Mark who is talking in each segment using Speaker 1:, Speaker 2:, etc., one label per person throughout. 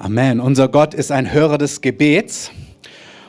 Speaker 1: Amen. Unser Gott ist ein Hörer des Gebets.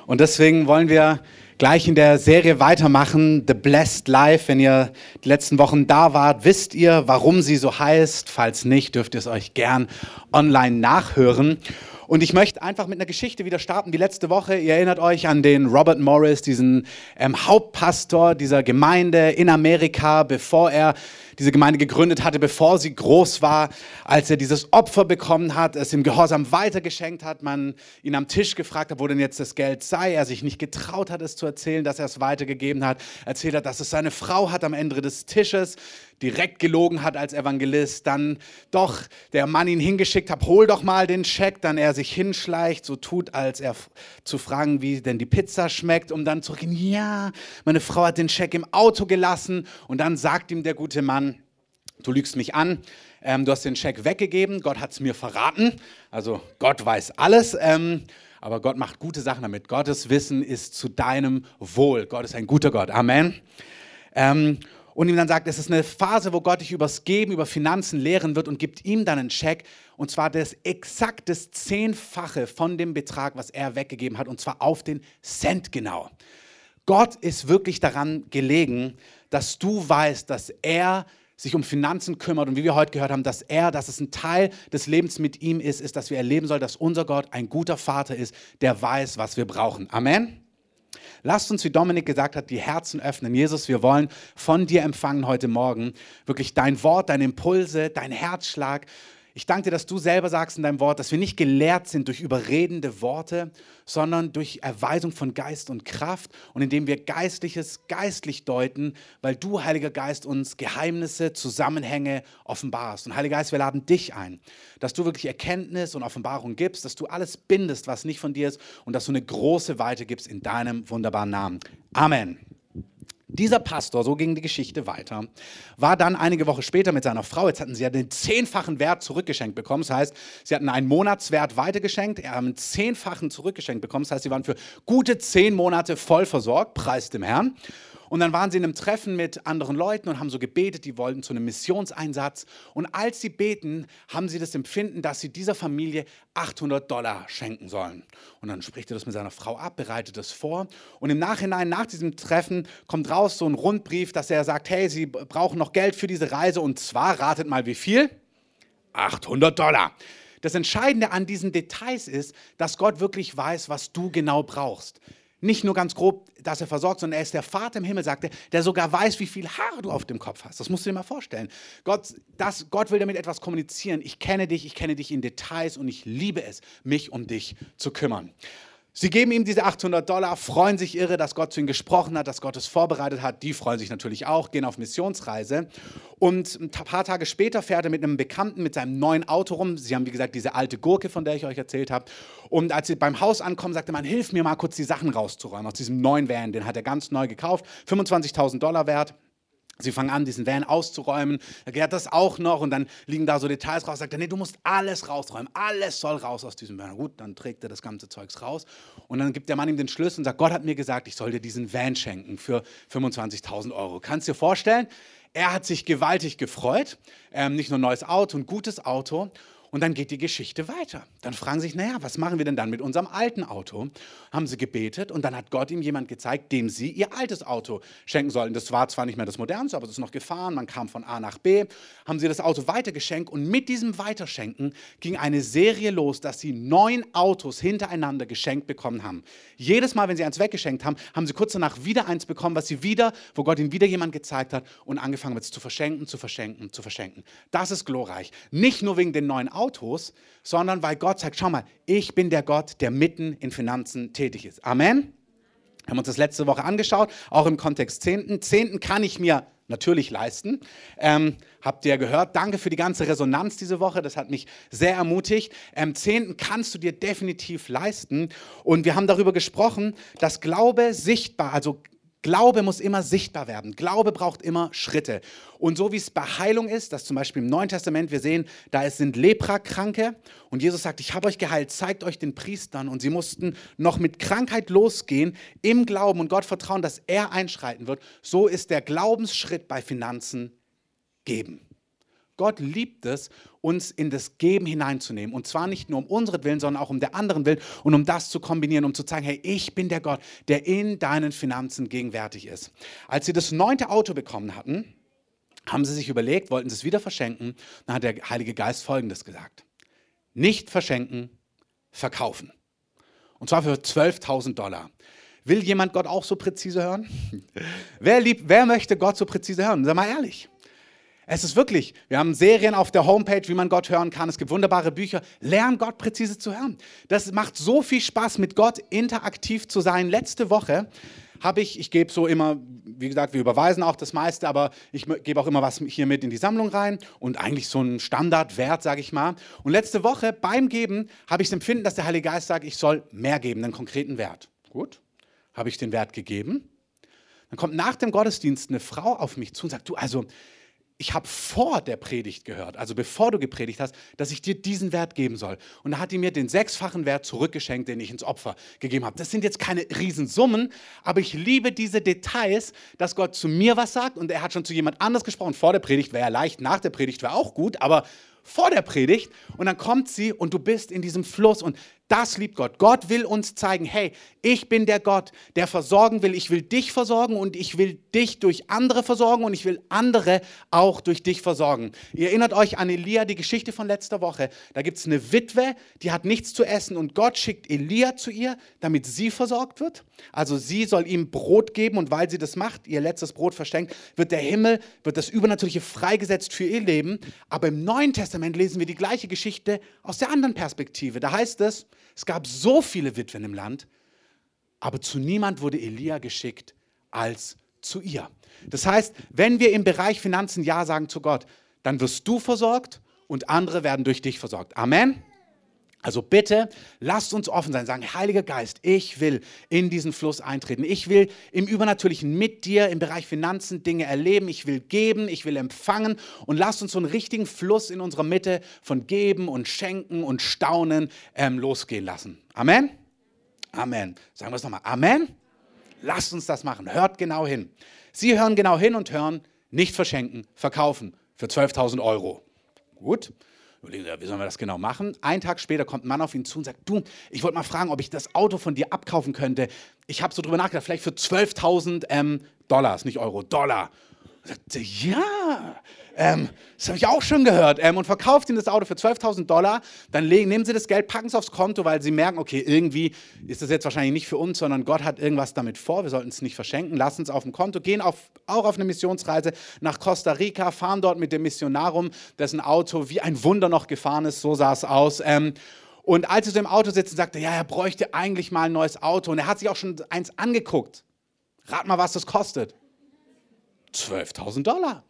Speaker 1: Und deswegen wollen wir gleich in der Serie weitermachen, The Blessed Life. Wenn ihr die letzten Wochen da wart, wisst ihr, warum sie so heißt. Falls nicht, dürft ihr es euch gern online nachhören. Und ich möchte einfach mit einer Geschichte wieder starten, wie letzte Woche. Ihr erinnert euch an den Robert Morris, diesen ähm, Hauptpastor dieser Gemeinde in Amerika, bevor er diese Gemeinde gegründet hatte, bevor sie groß war, als er dieses Opfer bekommen hat, es im Gehorsam weitergeschenkt hat, man ihn am Tisch gefragt hat, wo denn jetzt das Geld sei, er sich nicht getraut hat, es zu erzählen, dass er es weitergegeben hat, erzählt hat, dass es seine Frau hat am Ende des Tisches, direkt gelogen hat als Evangelist, dann doch der Mann ihn hingeschickt hat, hol doch mal den Scheck, dann er sich hinschleicht, so tut, als er zu fragen, wie denn die Pizza schmeckt, um dann zu reden, ja, meine Frau hat den Scheck im Auto gelassen und dann sagt ihm der gute Mann, du lügst mich an, ähm, du hast den Scheck weggegeben, Gott hat es mir verraten, also Gott weiß alles, ähm, aber Gott macht gute Sachen damit. Gottes Wissen ist zu deinem Wohl. Gott ist ein guter Gott. Amen. Ähm, und ihm dann sagt, es ist eine Phase, wo Gott dich übers Geben, über Finanzen lehren wird und gibt ihm dann einen Scheck und zwar das exakt das Zehnfache von dem Betrag, was er weggegeben hat und zwar auf den Cent genau. Gott ist wirklich daran gelegen, dass du weißt, dass er sich um Finanzen kümmert und wie wir heute gehört haben, dass er, dass es ein Teil des Lebens mit ihm ist, ist, dass wir erleben sollen, dass unser Gott ein guter Vater ist, der weiß, was wir brauchen. Amen. Lasst uns, wie Dominik gesagt hat, die Herzen öffnen. Jesus, wir wollen von dir empfangen heute Morgen wirklich dein Wort, deine Impulse, dein Herzschlag. Ich danke dir, dass du selber sagst in deinem Wort, dass wir nicht gelehrt sind durch überredende Worte, sondern durch Erweisung von Geist und Kraft und indem wir Geistliches geistlich deuten, weil du, Heiliger Geist, uns Geheimnisse, Zusammenhänge offenbarst. Und Heiliger Geist, wir laden dich ein, dass du wirklich Erkenntnis und Offenbarung gibst, dass du alles bindest, was nicht von dir ist und dass du eine große Weite gibst in deinem wunderbaren Namen. Amen. Dieser Pastor, so ging die Geschichte weiter, war dann einige Wochen später mit seiner Frau, jetzt hatten sie ja den zehnfachen Wert zurückgeschenkt bekommen, das heißt, sie hatten einen Monatswert weitergeschenkt, er haben einen zehnfachen zurückgeschenkt bekommen, das heißt, sie waren für gute zehn Monate voll versorgt, preis dem Herrn. Und dann waren sie in einem Treffen mit anderen Leuten und haben so gebetet, die wollten zu einem Missionseinsatz. Und als sie beten, haben sie das Empfinden, dass sie dieser Familie 800 Dollar schenken sollen. Und dann spricht er das mit seiner Frau ab, bereitet das vor. Und im Nachhinein, nach diesem Treffen, kommt raus so ein Rundbrief, dass er sagt, hey, sie brauchen noch Geld für diese Reise. Und zwar, ratet mal, wie viel? 800 Dollar. Das Entscheidende an diesen Details ist, dass Gott wirklich weiß, was du genau brauchst nicht nur ganz grob, dass er versorgt, sondern er ist der Vater im Himmel, sagte, der sogar weiß, wie viel Haare du auf dem Kopf hast. Das musst du dir mal vorstellen. Gott, das, Gott will damit etwas kommunizieren. Ich kenne dich, ich kenne dich in Details und ich liebe es, mich um dich zu kümmern. Sie geben ihm diese 800 Dollar, freuen sich irre, dass Gott zu ihnen gesprochen hat, dass Gott es vorbereitet hat. Die freuen sich natürlich auch, gehen auf Missionsreise. Und ein paar Tage später fährt er mit einem Bekannten mit seinem neuen Auto rum. Sie haben, wie gesagt, diese alte Gurke, von der ich euch erzählt habe. Und als sie beim Haus ankommen, sagte man, hilf mir mal kurz die Sachen rauszuräumen aus diesem neuen Van. Den hat er ganz neu gekauft, 25.000 Dollar wert. Sie fangen an, diesen Van auszuräumen. Er gehört das auch noch und dann liegen da so Details raus. Sagt er, nee, du musst alles rausräumen. Alles soll raus aus diesem Van. Gut, dann trägt er das ganze Zeugs raus. Und dann gibt der Mann ihm den Schlüssel und sagt, Gott hat mir gesagt, ich soll dir diesen Van schenken für 25.000 Euro. Kannst du dir vorstellen? Er hat sich gewaltig gefreut. Ähm, nicht nur ein neues Auto, ein gutes Auto. Und dann geht die Geschichte weiter. Dann fragen sie sich, naja, was machen wir denn dann mit unserem alten Auto? Haben sie gebetet und dann hat Gott ihm jemand gezeigt, dem sie ihr altes Auto schenken sollen. Das war zwar nicht mehr das modernste, aber es ist noch gefahren. Man kam von A nach B, haben sie das Auto weitergeschenkt und mit diesem Weiterschenken ging eine Serie los, dass sie neun Autos hintereinander geschenkt bekommen haben. Jedes Mal, wenn sie eins weggeschenkt haben, haben sie kurz danach wieder eins bekommen, was sie wieder, wo Gott ihnen wieder jemand gezeigt hat und angefangen hat, es zu verschenken, zu verschenken, zu verschenken. Das ist glorreich. Nicht nur wegen den neuen Autos, Autos, sondern weil Gott sagt, schau mal, ich bin der Gott, der mitten in Finanzen tätig ist. Amen. Wir haben uns das letzte Woche angeschaut, auch im Kontext Zehnten. Zehnten kann ich mir natürlich leisten. Ähm, habt ihr gehört? Danke für die ganze Resonanz diese Woche. Das hat mich sehr ermutigt. Ähm, Zehnten kannst du dir definitiv leisten. Und wir haben darüber gesprochen, dass Glaube sichtbar, also Glaube muss immer sichtbar werden. Glaube braucht immer Schritte. Und so wie es bei Heilung ist, dass zum Beispiel im Neuen Testament wir sehen, da sind Leprakranke und Jesus sagt, ich habe euch geheilt, zeigt euch den Priestern. Und sie mussten noch mit Krankheit losgehen, im Glauben und Gott vertrauen, dass er einschreiten wird. So ist der Glaubensschritt bei Finanzen geben. Gott liebt es, uns in das Geben hineinzunehmen. Und zwar nicht nur um unseren Willen, sondern auch um der anderen Willen und um das zu kombinieren, um zu zeigen, hey, ich bin der Gott, der in deinen Finanzen gegenwärtig ist. Als sie das neunte Auto bekommen hatten, haben sie sich überlegt, wollten sie es wieder verschenken. Dann hat der Heilige Geist Folgendes gesagt. Nicht verschenken, verkaufen. Und zwar für 12.000 Dollar. Will jemand Gott auch so präzise hören? wer, liebt, wer möchte Gott so präzise hören? Sag mal ehrlich. Es ist wirklich, wir haben Serien auf der Homepage, wie man Gott hören kann. Es gibt wunderbare Bücher. Lern Gott präzise zu hören. Das macht so viel Spaß, mit Gott interaktiv zu sein. Letzte Woche habe ich, ich gebe so immer, wie gesagt, wir überweisen auch das meiste, aber ich gebe auch immer was hier mit in die Sammlung rein und eigentlich so einen Standardwert, sage ich mal. Und letzte Woche beim Geben habe ich das Empfinden, dass der Heilige Geist sagt, ich soll mehr geben, einen konkreten Wert. Gut, habe ich den Wert gegeben. Dann kommt nach dem Gottesdienst eine Frau auf mich zu und sagt, du, also ich habe vor der Predigt gehört, also bevor du gepredigt hast, dass ich dir diesen Wert geben soll. Und da hat die mir den sechsfachen Wert zurückgeschenkt, den ich ins Opfer gegeben habe. Das sind jetzt keine Riesensummen, aber ich liebe diese Details, dass Gott zu mir was sagt und er hat schon zu jemand anders gesprochen. Vor der Predigt wäre ja leicht, nach der Predigt wäre auch gut, aber vor der Predigt und dann kommt sie und du bist in diesem Fluss und das liebt Gott. Gott will uns zeigen, hey, ich bin der Gott, der versorgen will. Ich will dich versorgen und ich will dich durch andere versorgen und ich will andere auch durch dich versorgen. Ihr erinnert euch an Elia, die Geschichte von letzter Woche. Da gibt es eine Witwe, die hat nichts zu essen und Gott schickt Elia zu ihr, damit sie versorgt wird. Also sie soll ihm Brot geben und weil sie das macht, ihr letztes Brot verschenkt, wird der Himmel, wird das Übernatürliche freigesetzt für ihr Leben. Aber im Neuen Testament lesen wir die gleiche Geschichte aus der anderen Perspektive. Da heißt es, es gab so viele Witwen im Land, aber zu niemand wurde Elia geschickt als zu ihr. Das heißt, wenn wir im Bereich Finanzen Ja sagen zu Gott, dann wirst du versorgt und andere werden durch dich versorgt. Amen. Also bitte, lasst uns offen sein, sagen, Heiliger Geist, ich will in diesen Fluss eintreten. Ich will im Übernatürlichen mit dir im Bereich Finanzen Dinge erleben. Ich will geben, ich will empfangen und lasst uns so einen richtigen Fluss in unserer Mitte von Geben und Schenken und Staunen ähm, losgehen lassen. Amen? Amen. Sagen wir es nochmal. Amen? Lasst uns das machen. Hört genau hin. Sie hören genau hin und hören, nicht verschenken, verkaufen für 12.000 Euro. Gut. Überlegen Sie, wie sollen wir das genau machen? Einen Tag später kommt ein Mann auf ihn zu und sagt, du, ich wollte mal fragen, ob ich das Auto von dir abkaufen könnte. Ich habe so drüber nachgedacht, vielleicht für 12.000 ähm, Dollars, nicht Euro, Dollar. Und sagte, ja, ähm, das habe ich auch schon gehört. Ähm, und verkauft ihm das Auto für 12.000 Dollar. Dann legen, nehmen sie das Geld, packen es aufs Konto, weil sie merken, okay, irgendwie ist das jetzt wahrscheinlich nicht für uns, sondern Gott hat irgendwas damit vor. Wir sollten es nicht verschenken. Lassen es auf dem Konto, gehen auf, auch auf eine Missionsreise nach Costa Rica, fahren dort mit dem Missionar rum, dessen Auto wie ein Wunder noch gefahren ist. So sah es aus. Ähm, und als sie so im Auto sitzen, sagte er, ja, er bräuchte eigentlich mal ein neues Auto. Und er hat sich auch schon eins angeguckt. Rat mal, was das kostet. 12.000 Dollar.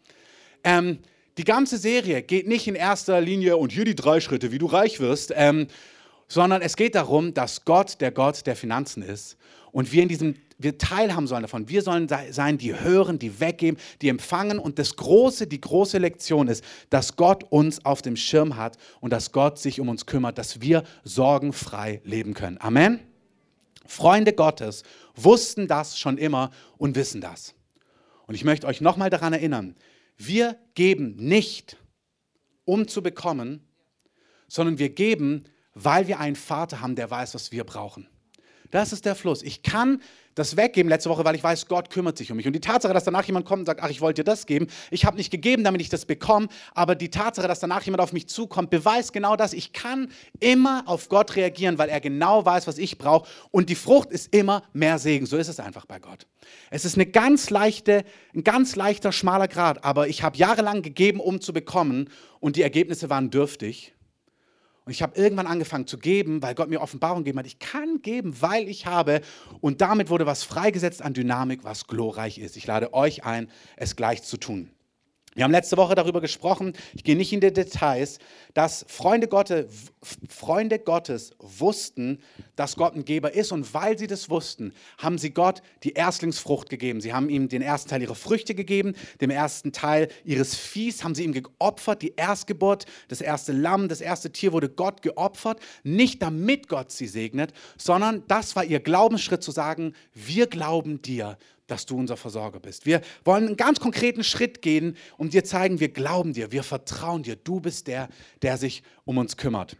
Speaker 1: Ähm, die ganze Serie geht nicht in erster Linie und hier die drei Schritte, wie du reich wirst, ähm, sondern es geht darum, dass Gott der Gott der Finanzen ist und wir in diesem wir teilhaben sollen davon. Wir sollen sein, die hören, die weggeben, die empfangen. Und das große, die große Lektion ist, dass Gott uns auf dem Schirm hat und dass Gott sich um uns kümmert, dass wir sorgenfrei leben können. Amen. Freunde Gottes wussten das schon immer und wissen das. Und ich möchte euch nochmal daran erinnern, wir geben nicht, um zu bekommen, sondern wir geben, weil wir einen Vater haben, der weiß, was wir brauchen. Das ist der Fluss. Ich kann das weggeben letzte Woche, weil ich weiß, Gott kümmert sich um mich. Und die Tatsache, dass danach jemand kommt und sagt, ach, ich wollte dir das geben, ich habe nicht gegeben, damit ich das bekomme, aber die Tatsache, dass danach jemand auf mich zukommt, beweist genau das. Ich kann immer auf Gott reagieren, weil er genau weiß, was ich brauche. Und die Frucht ist immer mehr Segen. So ist es einfach bei Gott. Es ist eine ganz leichte, ein ganz leichter, schmaler Grad, aber ich habe jahrelang gegeben, um zu bekommen und die Ergebnisse waren dürftig. Und ich habe irgendwann angefangen zu geben, weil Gott mir Offenbarung gegeben hat. Ich kann geben, weil ich habe. Und damit wurde was freigesetzt an Dynamik, was glorreich ist. Ich lade euch ein, es gleich zu tun. Wir haben letzte Woche darüber gesprochen, ich gehe nicht in die Details, dass Freunde Gottes, Freunde Gottes wussten, dass Gott ein Geber ist. Und weil sie das wussten, haben sie Gott die Erstlingsfrucht gegeben. Sie haben ihm den ersten Teil ihrer Früchte gegeben, den ersten Teil ihres Viehs haben sie ihm geopfert, die Erstgeburt, das erste Lamm, das erste Tier wurde Gott geopfert, nicht damit Gott sie segnet, sondern das war ihr Glaubensschritt zu sagen, wir glauben dir, dass du unser Versorger bist. Wir wollen einen ganz konkreten Schritt gehen und dir zeigen, wir glauben dir, wir vertrauen dir. Du bist der, der sich um uns kümmert.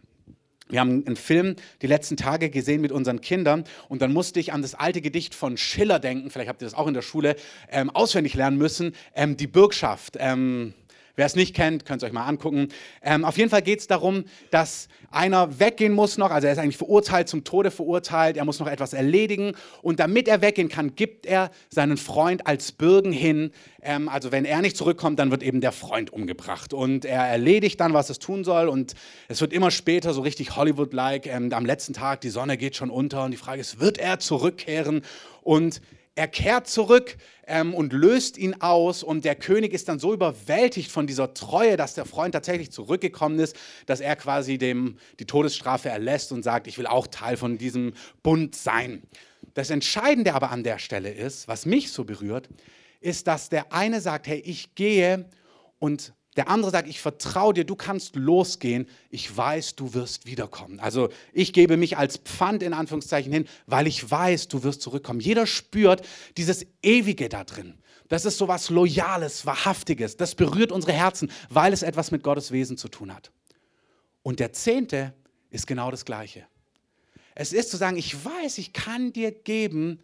Speaker 1: Wir haben einen Film die letzten Tage gesehen mit unseren Kindern und dann musste ich an das alte Gedicht von Schiller denken. Vielleicht habt ihr das auch in der Schule ähm, auswendig lernen müssen. Ähm, die Bürgschaft. Ähm, Wer es nicht kennt, könnt es euch mal angucken. Ähm, auf jeden Fall geht es darum, dass einer weggehen muss noch, also er ist eigentlich verurteilt, zum Tode verurteilt, er muss noch etwas erledigen und damit er weggehen kann, gibt er seinen Freund als Bürgen hin. Ähm, also wenn er nicht zurückkommt, dann wird eben der Freund umgebracht und er erledigt dann, was es tun soll und es wird immer später so richtig Hollywood-like. Ähm, am letzten Tag, die Sonne geht schon unter und die Frage ist, wird er zurückkehren? Und er kehrt zurück ähm, und löst ihn aus und der König ist dann so überwältigt von dieser Treue, dass der Freund tatsächlich zurückgekommen ist, dass er quasi dem die Todesstrafe erlässt und sagt, ich will auch Teil von diesem Bund sein. Das Entscheidende aber an der Stelle ist, was mich so berührt, ist, dass der eine sagt, hey, ich gehe und der andere sagt, ich vertraue dir, du kannst losgehen, ich weiß, du wirst wiederkommen. Also ich gebe mich als Pfand in Anführungszeichen hin, weil ich weiß, du wirst zurückkommen. Jeder spürt dieses Ewige da drin. Das ist so was Loyales, Wahrhaftiges. Das berührt unsere Herzen, weil es etwas mit Gottes Wesen zu tun hat. Und der Zehnte ist genau das Gleiche. Es ist zu sagen, ich weiß, ich kann dir geben,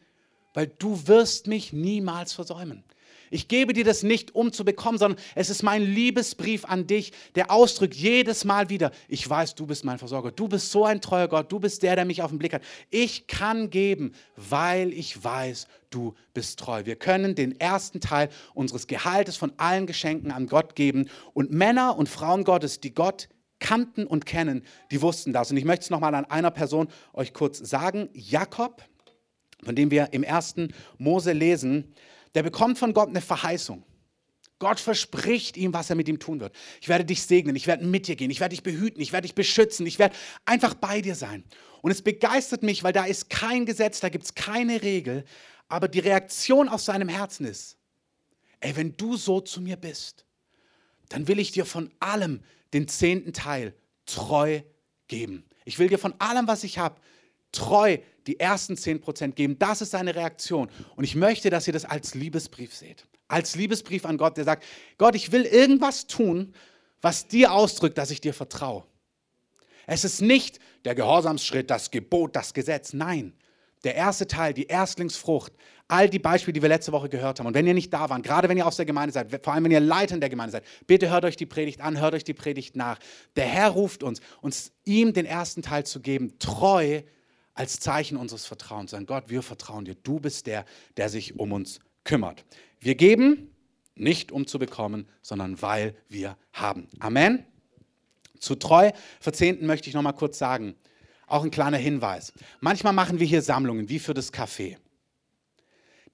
Speaker 1: weil du wirst mich niemals versäumen. Ich gebe dir das nicht, um zu bekommen, sondern es ist mein Liebesbrief an dich, der ausdrückt jedes Mal wieder, ich weiß, du bist mein Versorger, du bist so ein treuer Gott, du bist der, der mich auf den Blick hat. Ich kann geben, weil ich weiß, du bist treu. Wir können den ersten Teil unseres Gehaltes von allen Geschenken an Gott geben und Männer und Frauen Gottes, die Gott kannten und kennen, die wussten das. Und ich möchte es nochmal an einer Person euch kurz sagen. Jakob, von dem wir im ersten Mose lesen, der bekommt von Gott eine Verheißung. Gott verspricht ihm, was er mit ihm tun wird. Ich werde dich segnen, ich werde mit dir gehen, ich werde dich behüten, ich werde dich beschützen, ich werde einfach bei dir sein. Und es begeistert mich, weil da ist kein Gesetz, da gibt es keine Regel, aber die Reaktion aus seinem Herzen ist, ey, wenn du so zu mir bist, dann will ich dir von allem den zehnten Teil treu geben. Ich will dir von allem, was ich habe, treu die ersten 10% geben. Das ist seine Reaktion. Und ich möchte, dass ihr das als Liebesbrief seht. Als Liebesbrief an Gott, der sagt, Gott, ich will irgendwas tun, was dir ausdrückt, dass ich dir vertraue. Es ist nicht der Gehorsamsschritt, das Gebot, das Gesetz. Nein, der erste Teil, die Erstlingsfrucht, all die Beispiele, die wir letzte Woche gehört haben. Und wenn ihr nicht da wart, gerade wenn ihr aus der Gemeinde seid, vor allem wenn ihr Leiter in der Gemeinde seid, bitte hört euch die Predigt an, hört euch die Predigt nach. Der Herr ruft uns, uns ihm den ersten Teil zu geben, treu als Zeichen unseres Vertrauens. Sagen, Gott, wir vertrauen dir. Du bist der, der sich um uns kümmert. Wir geben nicht um zu bekommen, sondern weil wir haben. Amen. Zu treu Verzehnten möchte ich noch mal kurz sagen. Auch ein kleiner Hinweis. Manchmal machen wir hier Sammlungen, wie für das Café.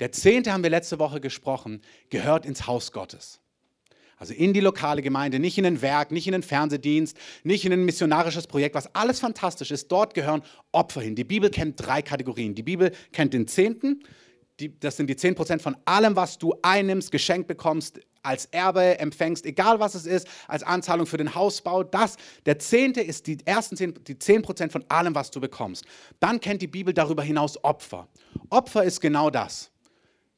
Speaker 1: Der Zehnte, haben wir letzte Woche gesprochen, gehört ins Haus Gottes. Also in die lokale Gemeinde, nicht in ein Werk, nicht in einen Fernsehdienst, nicht in ein missionarisches Projekt, was alles fantastisch ist. Dort gehören Opfer hin. Die Bibel kennt drei Kategorien. Die Bibel kennt den Zehnten, die, das sind die 10% von allem, was du einnimmst, geschenkt bekommst, als Erbe empfängst, egal was es ist, als Anzahlung für den Hausbau. Das, der Zehnte ist die ersten 10, die 10% von allem, was du bekommst. Dann kennt die Bibel darüber hinaus Opfer. Opfer ist genau das.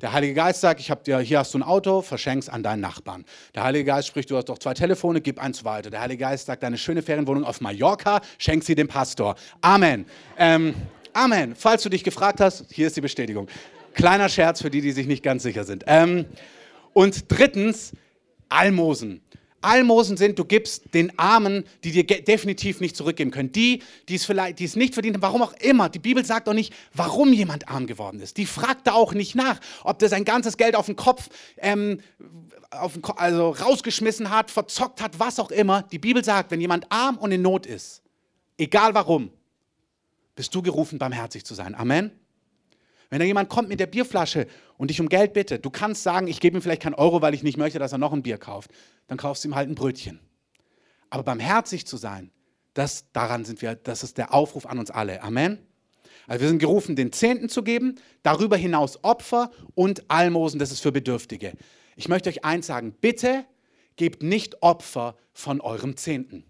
Speaker 1: Der Heilige Geist sagt, ich hab dir, hier hast du ein Auto, verschenk's an deinen Nachbarn. Der Heilige Geist spricht, du hast doch zwei Telefone, gib eins weiter. Der Heilige Geist sagt, deine schöne Ferienwohnung auf Mallorca, schenk sie dem Pastor. Amen. Ähm, Amen. Falls du dich gefragt hast, hier ist die Bestätigung. Kleiner Scherz für die, die sich nicht ganz sicher sind. Ähm, und drittens, Almosen. Almosen sind, du gibst den Armen, die dir definitiv nicht zurückgeben können. Die, die es vielleicht, die es nicht verdient haben, warum auch immer. Die Bibel sagt auch nicht, warum jemand arm geworden ist. Die fragt da auch nicht nach, ob der sein ganzes Geld auf den Kopf, ähm, auf den Kopf also rausgeschmissen hat, verzockt hat, was auch immer. Die Bibel sagt, wenn jemand arm und in Not ist, egal warum, bist du gerufen, barmherzig zu sein. Amen. Wenn da jemand kommt mit der Bierflasche und dich um Geld bittet, du kannst sagen, ich gebe ihm vielleicht keinen Euro, weil ich nicht möchte, dass er noch ein Bier kauft. Dann kaufst du ihm halt ein Brötchen. Aber barmherzig zu sein, das, daran sind wir, das ist der Aufruf an uns alle. Amen. Also wir sind gerufen, den Zehnten zu geben, darüber hinaus Opfer und Almosen, das ist für Bedürftige. Ich möchte euch eins sagen, bitte gebt nicht Opfer von eurem Zehnten.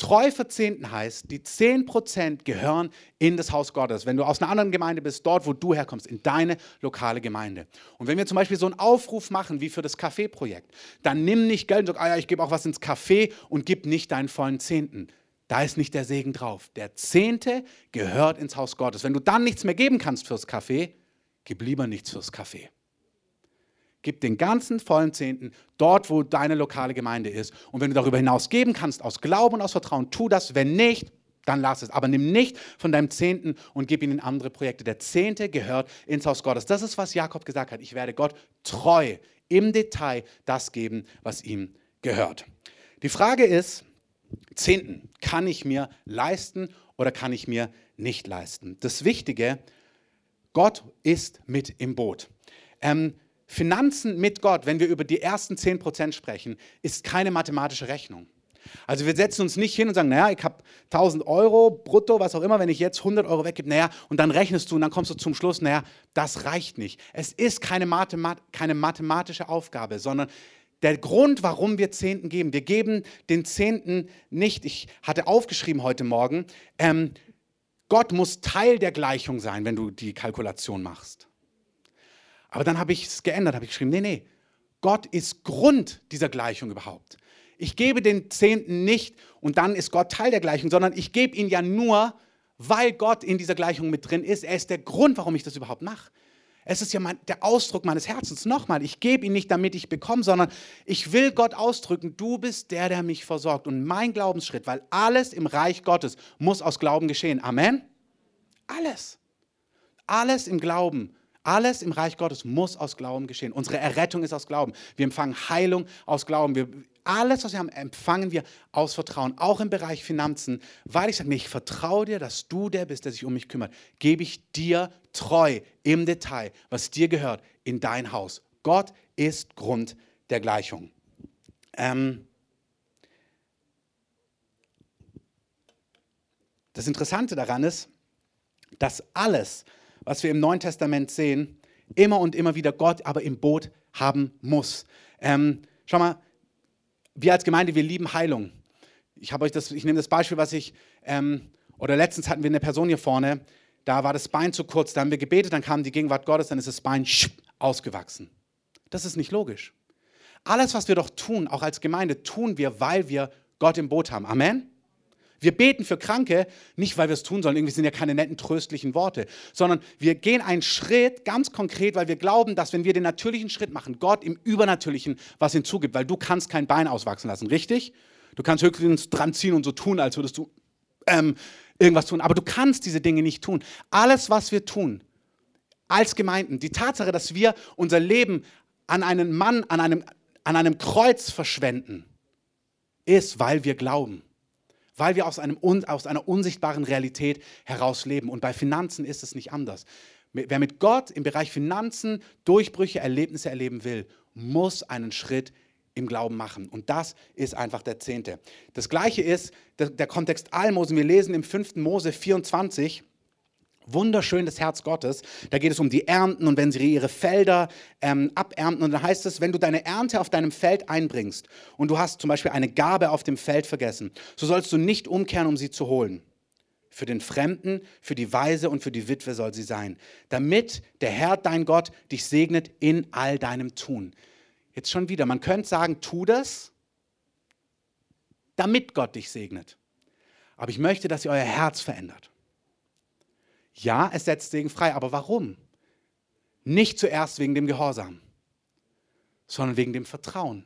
Speaker 1: Treu verzehnten heißt, die 10% gehören in das Haus Gottes. Wenn du aus einer anderen Gemeinde bist, dort, wo du herkommst, in deine lokale Gemeinde. Und wenn wir zum Beispiel so einen Aufruf machen wie für das Café-Projekt, dann nimm nicht Geld und sag, ah ja, ich gebe auch was ins Café und gib nicht deinen vollen Zehnten. Da ist nicht der Segen drauf. Der Zehnte gehört ins Haus Gottes. Wenn du dann nichts mehr geben kannst fürs Café, gib lieber nichts fürs Café. Gib den ganzen vollen Zehnten dort, wo deine lokale Gemeinde ist. Und wenn du darüber hinaus geben kannst, aus Glauben und aus Vertrauen, tu das. Wenn nicht, dann lass es. Aber nimm nicht von deinem Zehnten und gib ihn in andere Projekte. Der Zehnte gehört ins Haus Gottes. Das ist, was Jakob gesagt hat. Ich werde Gott treu im Detail das geben, was ihm gehört. Die Frage ist, Zehnten, kann ich mir leisten oder kann ich mir nicht leisten? Das Wichtige, Gott ist mit im Boot. Ähm, Finanzen mit Gott, wenn wir über die ersten 10% sprechen, ist keine mathematische Rechnung. Also wir setzen uns nicht hin und sagen, naja, ich habe 1000 Euro brutto, was auch immer, wenn ich jetzt 100 Euro weggebe, naja, und dann rechnest du und dann kommst du zum Schluss, naja, das reicht nicht. Es ist keine, Mathemat keine mathematische Aufgabe, sondern der Grund, warum wir Zehnten geben, wir geben den Zehnten nicht, ich hatte aufgeschrieben heute Morgen, ähm, Gott muss Teil der Gleichung sein, wenn du die Kalkulation machst. Aber dann habe ich es geändert, habe ich geschrieben, nee, nee, Gott ist Grund dieser Gleichung überhaupt. Ich gebe den Zehnten nicht und dann ist Gott Teil der Gleichung, sondern ich gebe ihn ja nur, weil Gott in dieser Gleichung mit drin ist. Er ist der Grund, warum ich das überhaupt mache. Es ist ja mein, der Ausdruck meines Herzens. Nochmal, ich gebe ihn nicht, damit ich bekomme, sondern ich will Gott ausdrücken, du bist der, der mich versorgt. Und mein Glaubensschritt, weil alles im Reich Gottes muss aus Glauben geschehen. Amen? Alles. Alles im Glauben alles im Reich Gottes muss aus Glauben geschehen. Unsere Errettung ist aus Glauben. Wir empfangen Heilung aus Glauben. Wir, alles, was wir haben, empfangen wir aus Vertrauen. Auch im Bereich Finanzen, weil ich sage, ich vertraue dir, dass du der bist, der sich um mich kümmert. Gebe ich dir treu im Detail, was dir gehört, in dein Haus. Gott ist Grund der Gleichung. Ähm das Interessante daran ist, dass alles, was wir im Neuen Testament sehen, immer und immer wieder Gott aber im Boot haben muss. Ähm, schau mal, wir als Gemeinde, wir lieben Heilung. Ich habe euch das, ich nehme das Beispiel, was ich, ähm, oder letztens hatten wir eine Person hier vorne, da war das Bein zu kurz, da haben wir gebetet, dann kam die Gegenwart Gottes, dann ist das Bein ausgewachsen. Das ist nicht logisch. Alles, was wir doch tun, auch als Gemeinde, tun wir, weil wir Gott im Boot haben. Amen? Wir beten für Kranke, nicht weil wir es tun sollen, irgendwie sind ja keine netten, tröstlichen Worte, sondern wir gehen einen Schritt ganz konkret, weil wir glauben, dass wenn wir den natürlichen Schritt machen, Gott im Übernatürlichen was hinzugibt, weil du kannst kein Bein auswachsen lassen, richtig? Du kannst höchstens dran ziehen und so tun, als würdest du ähm, irgendwas tun, aber du kannst diese Dinge nicht tun. Alles, was wir tun, als Gemeinden, die Tatsache, dass wir unser Leben an einen Mann, an einem, an einem Kreuz verschwenden, ist, weil wir glauben weil wir aus, einem, aus einer unsichtbaren Realität heraus leben. Und bei Finanzen ist es nicht anders. Wer mit Gott im Bereich Finanzen Durchbrüche, Erlebnisse erleben will, muss einen Schritt im Glauben machen. Und das ist einfach der Zehnte. Das Gleiche ist der, der Kontext Almosen. Wir lesen im 5. Mose 24, wunderschön das Herz Gottes. Da geht es um die Ernten und wenn sie ihre Felder ähm, abernten. Und dann heißt es, wenn du deine Ernte auf deinem Feld einbringst und du hast zum Beispiel eine Gabe auf dem Feld vergessen, so sollst du nicht umkehren, um sie zu holen. Für den Fremden, für die Weise und für die Witwe soll sie sein, damit der Herr, dein Gott, dich segnet in all deinem Tun. Jetzt schon wieder, man könnte sagen, tu das, damit Gott dich segnet. Aber ich möchte, dass ihr euer Herz verändert. Ja, es setzt Segen frei, aber warum? Nicht zuerst wegen dem Gehorsam, sondern wegen dem Vertrauen.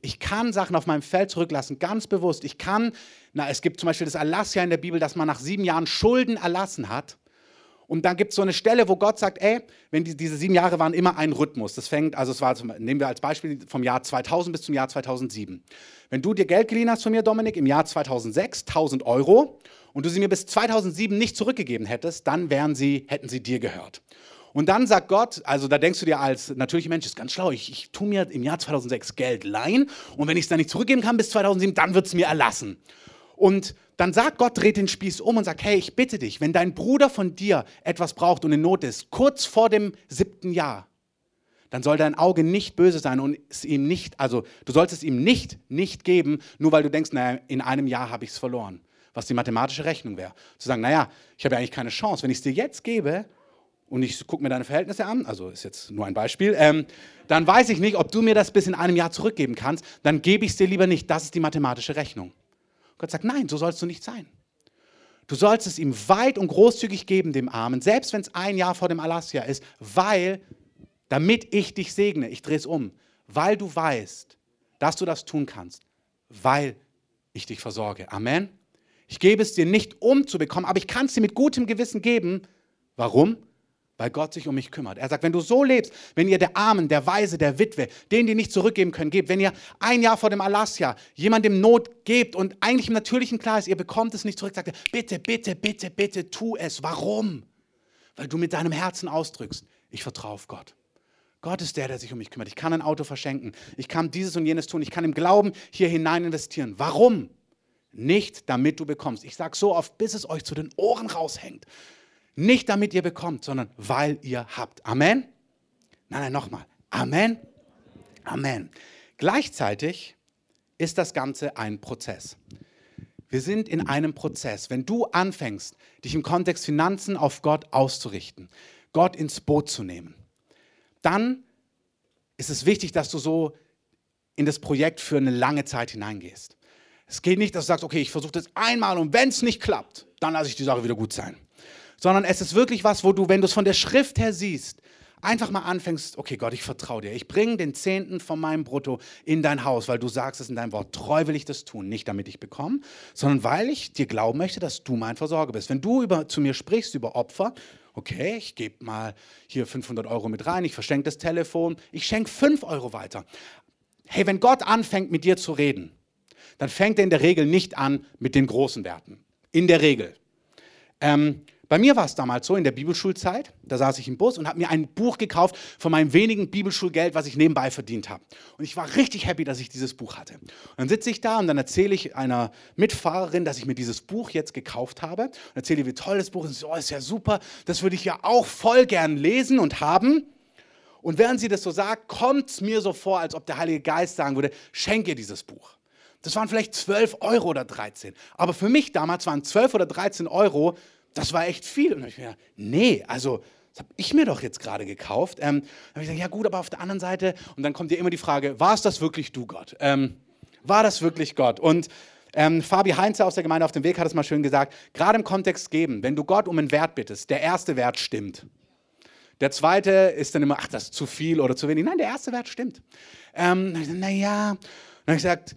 Speaker 1: Ich kann Sachen auf meinem Feld zurücklassen, ganz bewusst. Ich kann, na, es gibt zum Beispiel das Erlass ja in der Bibel, dass man nach sieben Jahren Schulden erlassen hat. Und dann gibt es so eine Stelle, wo Gott sagt, ey, wenn die, diese sieben Jahre waren immer ein Rhythmus. Das fängt, also es war, nehmen wir als Beispiel vom Jahr 2000 bis zum Jahr 2007. Wenn du dir Geld geliehen hast von mir, Dominik, im Jahr 2006, 1000 Euro, und du sie mir bis 2007 nicht zurückgegeben hättest, dann wären sie, hätten sie dir gehört. Und dann sagt Gott, also da denkst du dir als natürlicher Mensch, ist ganz schlau, ich, ich tue mir im Jahr 2006 Geld leihen und wenn ich es dann nicht zurückgeben kann bis 2007, dann wird es mir erlassen. Und dann sagt Gott, dreht den Spieß um und sagt, hey, ich bitte dich, wenn dein Bruder von dir etwas braucht und in Not ist, kurz vor dem siebten Jahr, dann soll dein Auge nicht böse sein und es ihm nicht, also du sollst es ihm nicht, nicht geben, nur weil du denkst, naja, in einem Jahr habe ich es verloren. Was die mathematische Rechnung wäre. Zu sagen, naja, ich habe ja eigentlich keine Chance. Wenn ich es dir jetzt gebe und ich gucke mir deine Verhältnisse an, also ist jetzt nur ein Beispiel, ähm, dann weiß ich nicht, ob du mir das bis in einem Jahr zurückgeben kannst, dann gebe ich es dir lieber nicht. Das ist die mathematische Rechnung. Gott sagt, nein, so sollst du nicht sein. Du sollst es ihm weit und großzügig geben, dem Armen, selbst wenn es ein Jahr vor dem Alassia ist, weil, damit ich dich segne, ich drehe es um, weil du weißt, dass du das tun kannst, weil ich dich versorge. Amen. Ich gebe es dir nicht, um zu bekommen, aber ich kann es dir mit gutem Gewissen geben. Warum? weil Gott sich um mich kümmert. Er sagt, wenn du so lebst, wenn ihr der Armen, der Weise, der Witwe, denen, die nicht zurückgeben können, gebt, wenn ihr ein Jahr vor dem Alasja jemandem Not gebt und eigentlich im Natürlichen klar ist, ihr bekommt es nicht zurück, sagt er, bitte, bitte, bitte, bitte, tu es. Warum? Weil du mit deinem Herzen ausdrückst, ich vertraue auf Gott. Gott ist der, der sich um mich kümmert. Ich kann ein Auto verschenken. Ich kann dieses und jenes tun. Ich kann im Glauben hier hinein investieren. Warum? Nicht, damit du bekommst. Ich sage so oft, bis es euch zu den Ohren raushängt. Nicht damit ihr bekommt, sondern weil ihr habt. Amen? Nein, nein, nochmal. Amen? Amen. Gleichzeitig ist das Ganze ein Prozess. Wir sind in einem Prozess. Wenn du anfängst, dich im Kontext Finanzen auf Gott auszurichten, Gott ins Boot zu nehmen, dann ist es wichtig, dass du so in das Projekt für eine lange Zeit hineingehst. Es geht nicht, dass du sagst, okay, ich versuche das einmal und wenn es nicht klappt, dann lasse ich die Sache wieder gut sein sondern es ist wirklich was, wo du, wenn du es von der Schrift her siehst, einfach mal anfängst, okay Gott, ich vertraue dir. Ich bringe den Zehnten von meinem Brutto in dein Haus, weil du sagst es in deinem Wort. Treu will ich das tun, nicht damit ich bekomme, sondern weil ich dir glauben möchte, dass du mein Versorger bist. Wenn du über, zu mir sprichst über Opfer, okay, ich gebe mal hier 500 Euro mit rein, ich verschenke das Telefon, ich schenke 5 Euro weiter. Hey, wenn Gott anfängt mit dir zu reden, dann fängt er in der Regel nicht an mit den großen Werten. In der Regel. Ähm, bei mir war es damals so in der Bibelschulzeit, da saß ich im Bus und habe mir ein Buch gekauft von meinem wenigen Bibelschulgeld, was ich nebenbei verdient habe. Und ich war richtig happy, dass ich dieses Buch hatte. Und dann sitze ich da und dann erzähle ich einer Mitfahrerin, dass ich mir dieses Buch jetzt gekauft habe. Und erzähle, wie toll das Buch ist. Und sie oh, ist ja super, das würde ich ja auch voll gern lesen und haben. Und während sie das so sagt, kommt es mir so vor, als ob der Heilige Geist sagen würde, schenke dieses Buch. Das waren vielleicht 12 Euro oder 13. Aber für mich damals waren 12 oder 13 Euro das war echt viel. Und ich mir gedacht, nee, also das habe ich mir doch jetzt gerade gekauft. Ähm, dann habe ich gesagt, ja gut, aber auf der anderen Seite, und dann kommt dir immer die Frage, war es das wirklich du, Gott? Ähm, war das wirklich Gott? Und ähm, Fabi Heinze aus der Gemeinde auf dem Weg hat es mal schön gesagt, gerade im Kontext geben, wenn du Gott um einen Wert bittest, der erste Wert stimmt. Der zweite ist dann immer, ach, das ist zu viel oder zu wenig. Nein, der erste Wert stimmt. Ähm, naja, dann habe ich gesagt,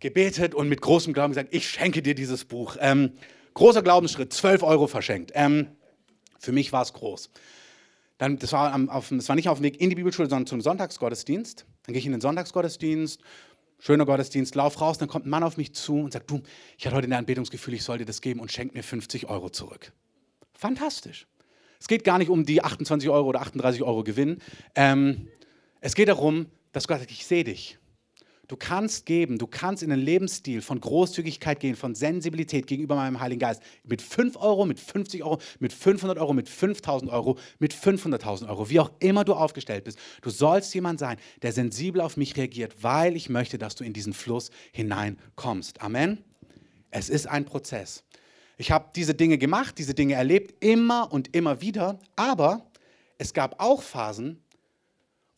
Speaker 1: gebetet und mit großem Glauben gesagt, ich schenke dir dieses Buch. Ähm, Großer Glaubensschritt, 12 Euro verschenkt. Ähm, für mich war es groß. Dann, das, war auf, das war nicht auf dem Weg in die Bibelschule, sondern zum Sonntagsgottesdienst. Dann gehe ich in den Sonntagsgottesdienst, schöner Gottesdienst, lauf raus, dann kommt ein Mann auf mich zu und sagt, du, ich hatte heute ein Anbetungsgefühl, ich soll dir das geben und schenk mir 50 Euro zurück. Fantastisch. Es geht gar nicht um die 28 Euro oder 38 Euro Gewinn. Ähm, es geht darum, dass Gott sagt, ich sehe dich. Du kannst geben, du kannst in einen Lebensstil von Großzügigkeit gehen, von Sensibilität gegenüber meinem Heiligen Geist. Mit 5 Euro, mit 50 Euro, mit 500 Euro, mit 5000 Euro, mit 500.000 Euro, wie auch immer du aufgestellt bist. Du sollst jemand sein, der sensibel auf mich reagiert, weil ich möchte, dass du in diesen Fluss hineinkommst. Amen. Es ist ein Prozess. Ich habe diese Dinge gemacht, diese Dinge erlebt, immer und immer wieder, aber es gab auch Phasen,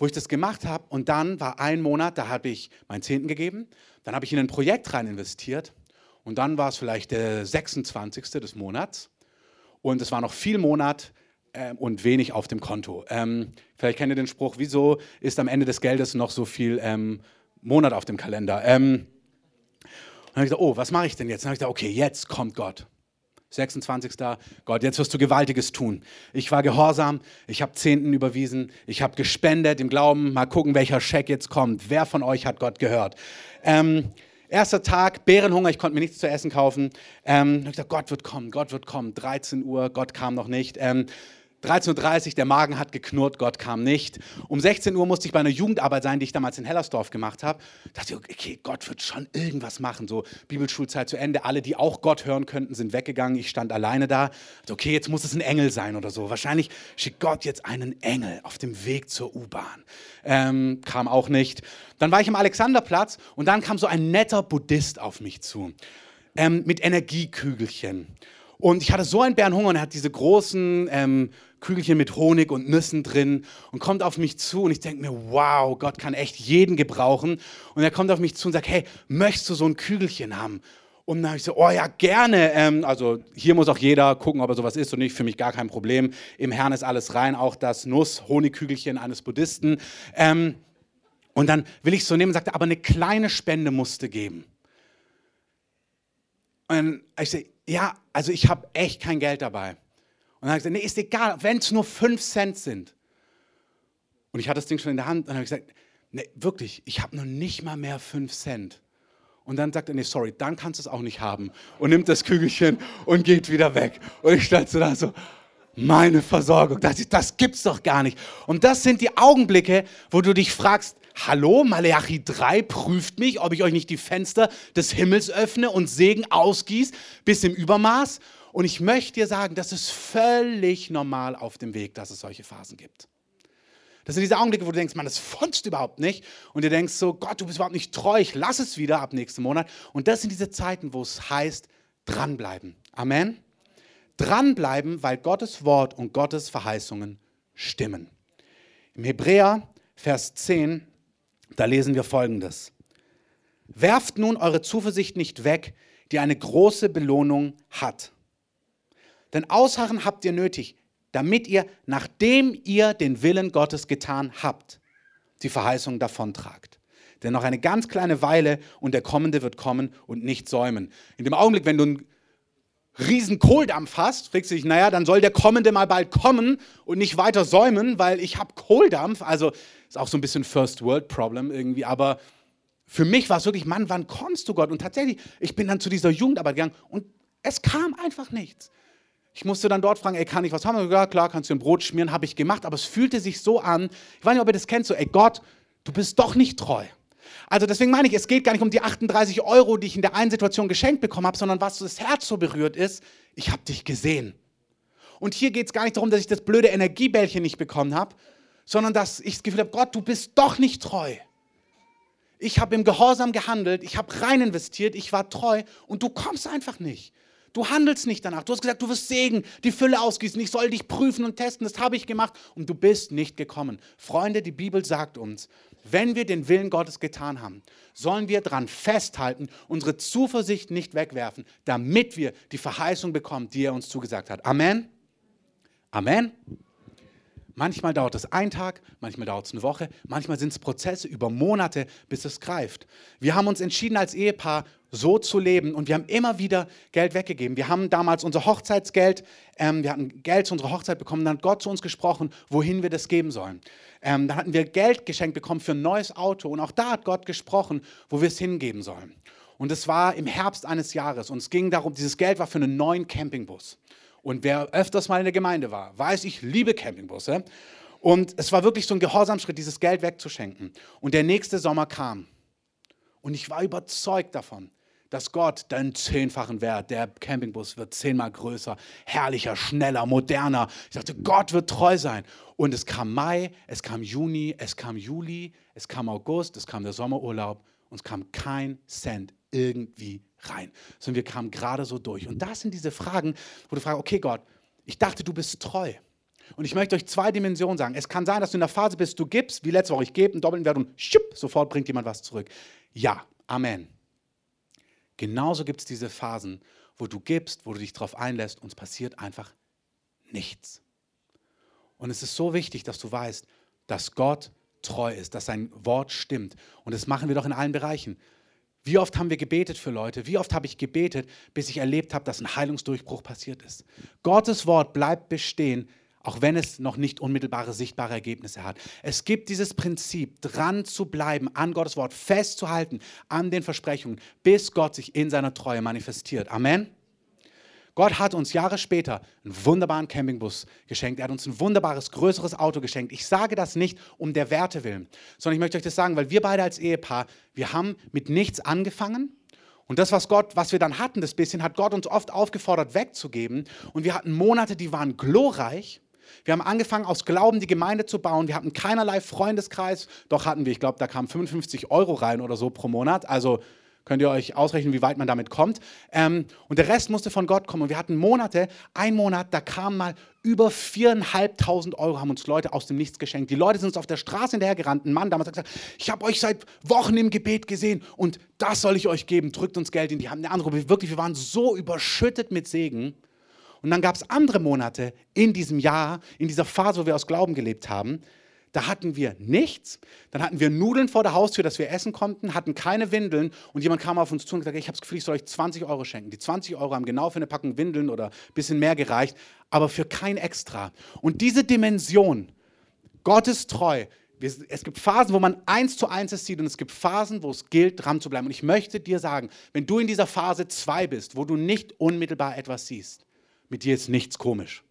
Speaker 1: wo ich das gemacht habe. Und dann war ein Monat, da habe ich meinen Zehnten gegeben. Dann habe ich in ein Projekt rein investiert. Und dann war es vielleicht der 26. des Monats. Und es war noch viel Monat äh, und wenig auf dem Konto. Ähm, vielleicht kennt ihr den Spruch, wieso ist am Ende des Geldes noch so viel ähm, Monat auf dem Kalender? Ähm, dann habe ich gedacht, oh, was mache ich denn jetzt? Dann habe ich gedacht, okay, jetzt kommt Gott. 26. Gott, jetzt wirst du Gewaltiges tun. Ich war gehorsam, ich habe Zehnten überwiesen, ich habe gespendet im Glauben, mal gucken, welcher Scheck jetzt kommt. Wer von euch hat Gott gehört? Ähm, erster Tag, Bärenhunger, ich konnte mir nichts zu essen kaufen. Ähm, ich dachte, Gott wird kommen, Gott wird kommen. 13 Uhr, Gott kam noch nicht. Ähm, 13.30 Uhr, der Magen hat geknurrt, Gott kam nicht. Um 16 Uhr musste ich bei einer Jugendarbeit sein, die ich damals in Hellersdorf gemacht habe. Da dachte ich, okay, Gott wird schon irgendwas machen. So Bibelschulzeit zu Ende. Alle, die auch Gott hören könnten, sind weggegangen. Ich stand alleine da. Dachte, okay, jetzt muss es ein Engel sein oder so. Wahrscheinlich schickt Gott jetzt einen Engel auf dem Weg zur U-Bahn. Ähm, kam auch nicht. Dann war ich am Alexanderplatz und dann kam so ein netter Buddhist auf mich zu. Ähm, mit Energiekügelchen. Und ich hatte so einen Bärenhunger und er hat diese großen ähm, Kügelchen mit Honig und Nüssen drin und kommt auf mich zu und ich denke mir, wow, Gott kann echt jeden gebrauchen. Und er kommt auf mich zu und sagt, hey, möchtest du so ein Kügelchen haben? Und dann habe ich so, oh ja, gerne. Ähm, also hier muss auch jeder gucken, ob er sowas ist und nicht. Für mich gar kein Problem. Im Herrn ist alles rein, auch das Nuss-Honigkügelchen eines Buddhisten. Ähm, und dann will ich so nehmen und sagte, aber eine kleine Spende musste geben. Und ich sage, ja, also ich habe echt kein Geld dabei. Und dann habe ich gesagt, nee, ist egal, wenn es nur fünf Cent sind. Und ich hatte das Ding schon in der Hand und habe gesagt, nee, wirklich, ich habe noch nicht mal mehr fünf Cent. Und dann sagt er, nee, sorry, dann kannst du es auch nicht haben. Und nimmt das Kügelchen und geht wieder weg. Und ich stand so da so, meine Versorgung, das, das gibt's doch gar nicht. Und das sind die Augenblicke, wo du dich fragst, Hallo, Maleachi 3 prüft mich, ob ich euch nicht die Fenster des Himmels öffne und Segen ausgieße bis im Übermaß. Und ich möchte dir sagen, das ist völlig normal auf dem Weg, dass es solche Phasen gibt. Das sind diese Augenblicke, wo du denkst, man, das funzt überhaupt nicht. Und du denkst so, Gott, du bist überhaupt nicht treu, ich lass es wieder ab nächsten Monat. Und das sind diese Zeiten, wo es heißt, dranbleiben. Amen. Dranbleiben, weil Gottes Wort und Gottes Verheißungen stimmen. Im Hebräer, Vers 10, da lesen wir Folgendes. Werft nun eure Zuversicht nicht weg, die eine große Belohnung hat. Denn Ausharren habt ihr nötig, damit ihr, nachdem ihr den Willen Gottes getan habt, die Verheißung davontragt. Denn noch eine ganz kleine Weile und der Kommende wird kommen und nicht säumen. In dem Augenblick, wenn du einen riesen Kohldampf hast, fragst du dich, naja, dann soll der Kommende mal bald kommen und nicht weiter säumen, weil ich habe Kohldampf. Also ist auch so ein bisschen First World Problem irgendwie, aber für mich war es wirklich, Mann, wann kommst du Gott? Und tatsächlich, ich bin dann zu dieser Jugendarbeit gegangen und es kam einfach nichts. Ich musste dann dort fragen, ey, kann ich was haben? Ja, klar, kannst du ein Brot schmieren, habe ich gemacht, aber es fühlte sich so an, ich weiß nicht, ob ihr das kennt, so, ey Gott, du bist doch nicht treu. Also deswegen meine ich, es geht gar nicht um die 38 Euro, die ich in der einen Situation geschenkt bekommen habe, sondern was das Herz so berührt ist, ich habe dich gesehen. Und hier geht es gar nicht darum, dass ich das blöde Energiebällchen nicht bekommen habe, sondern dass ich das Gefühl habe, Gott, du bist doch nicht treu. Ich habe im Gehorsam gehandelt, ich habe rein investiert, ich war treu und du kommst einfach nicht. Du handelst nicht danach. Du hast gesagt, du wirst Segen, die Fülle ausgießen. Ich soll dich prüfen und testen. Das habe ich gemacht und du bist nicht gekommen. Freunde, die Bibel sagt uns, wenn wir den Willen Gottes getan haben, sollen wir daran festhalten, unsere Zuversicht nicht wegwerfen, damit wir die Verheißung bekommen, die er uns zugesagt hat. Amen. Amen. Manchmal dauert es einen Tag, manchmal dauert es eine Woche, manchmal sind es Prozesse über Monate, bis es greift. Wir haben uns entschieden als Ehepaar so zu leben und wir haben immer wieder Geld weggegeben. Wir haben damals unser Hochzeitsgeld, ähm, wir hatten Geld zu unserer Hochzeit bekommen, dann hat Gott zu uns gesprochen, wohin wir das geben sollen. Ähm, dann hatten wir Geld geschenkt bekommen für ein neues Auto und auch da hat Gott gesprochen, wo wir es hingeben sollen. Und es war im Herbst eines Jahres und es ging darum, dieses Geld war für einen neuen Campingbus. Und wer öfters mal in der Gemeinde war, weiß, ich liebe Campingbusse. Und es war wirklich so ein Gehorsamschritt, dieses Geld wegzuschenken. Und der nächste Sommer kam. Und ich war überzeugt davon, dass Gott den zehnfachen Wert, der Campingbus wird zehnmal größer, herrlicher, schneller, moderner. Ich dachte, Gott wird treu sein. Und es kam Mai, es kam Juni, es kam Juli, es kam August, es kam der Sommerurlaub und es kam kein Cent irgendwie rein, sondern wir kamen gerade so durch. Und das sind diese Fragen, wo du fragst, okay Gott, ich dachte, du bist treu. Und ich möchte euch zwei Dimensionen sagen. Es kann sein, dass du in der Phase bist, du gibst, wie letzte Woche, ich gebe einen doppelten Wert und schupp, sofort bringt jemand was zurück. Ja, Amen. Genauso gibt es diese Phasen, wo du gibst, wo du dich darauf einlässt und es passiert einfach nichts. Und es ist so wichtig, dass du weißt, dass Gott treu ist, dass sein Wort stimmt. Und das machen wir doch in allen Bereichen. Wie oft haben wir gebetet für Leute? Wie oft habe ich gebetet, bis ich erlebt habe, dass ein Heilungsdurchbruch passiert ist? Gottes Wort bleibt bestehen, auch wenn es noch nicht unmittelbare, sichtbare Ergebnisse hat. Es gibt dieses Prinzip, dran zu bleiben, an Gottes Wort festzuhalten, an den Versprechungen, bis Gott sich in seiner Treue manifestiert. Amen. Gott hat uns Jahre später einen wunderbaren Campingbus geschenkt. Er hat uns ein wunderbares, größeres Auto geschenkt. Ich sage das nicht um der Werte willen, sondern ich möchte euch das sagen, weil wir beide als Ehepaar, wir haben mit nichts angefangen. Und das, was Gott, was wir dann hatten, das bisschen, hat Gott uns oft aufgefordert, wegzugeben. Und wir hatten Monate, die waren glorreich. Wir haben angefangen, aus Glauben die Gemeinde zu bauen. Wir hatten keinerlei Freundeskreis. Doch hatten wir, ich glaube, da kamen 55 Euro rein oder so pro Monat. Also Könnt ihr euch ausrechnen, wie weit man damit kommt. Ähm, und der Rest musste von Gott kommen. Und wir hatten Monate, ein Monat, da kamen mal über 4.500 Euro, haben uns Leute aus dem Nichts geschenkt. Die Leute sind uns auf der Straße hinterhergerannt. Ein Mann damals hat gesagt, ich habe euch seit Wochen im Gebet gesehen und das soll ich euch geben. Drückt uns Geld in die Hand. Der andere, wirklich, wir waren so überschüttet mit Segen. Und dann gab es andere Monate in diesem Jahr, in dieser Phase, wo wir aus Glauben gelebt haben, da hatten wir nichts. Dann hatten wir Nudeln vor der Haustür, dass wir essen konnten, hatten keine Windeln und jemand kam auf uns zu und gesagt, ich habe das Gefühl, ich soll euch 20 Euro schenken. Die 20 Euro haben genau für eine Packung Windeln oder ein bisschen mehr gereicht, aber für kein Extra. Und diese Dimension, Gott ist treu. Es gibt Phasen, wo man eins zu eins es sieht und es gibt Phasen, wo es gilt, dran zu bleiben. Und ich möchte dir sagen, wenn du in dieser Phase zwei bist, wo du nicht unmittelbar etwas siehst, mit dir ist nichts komisch.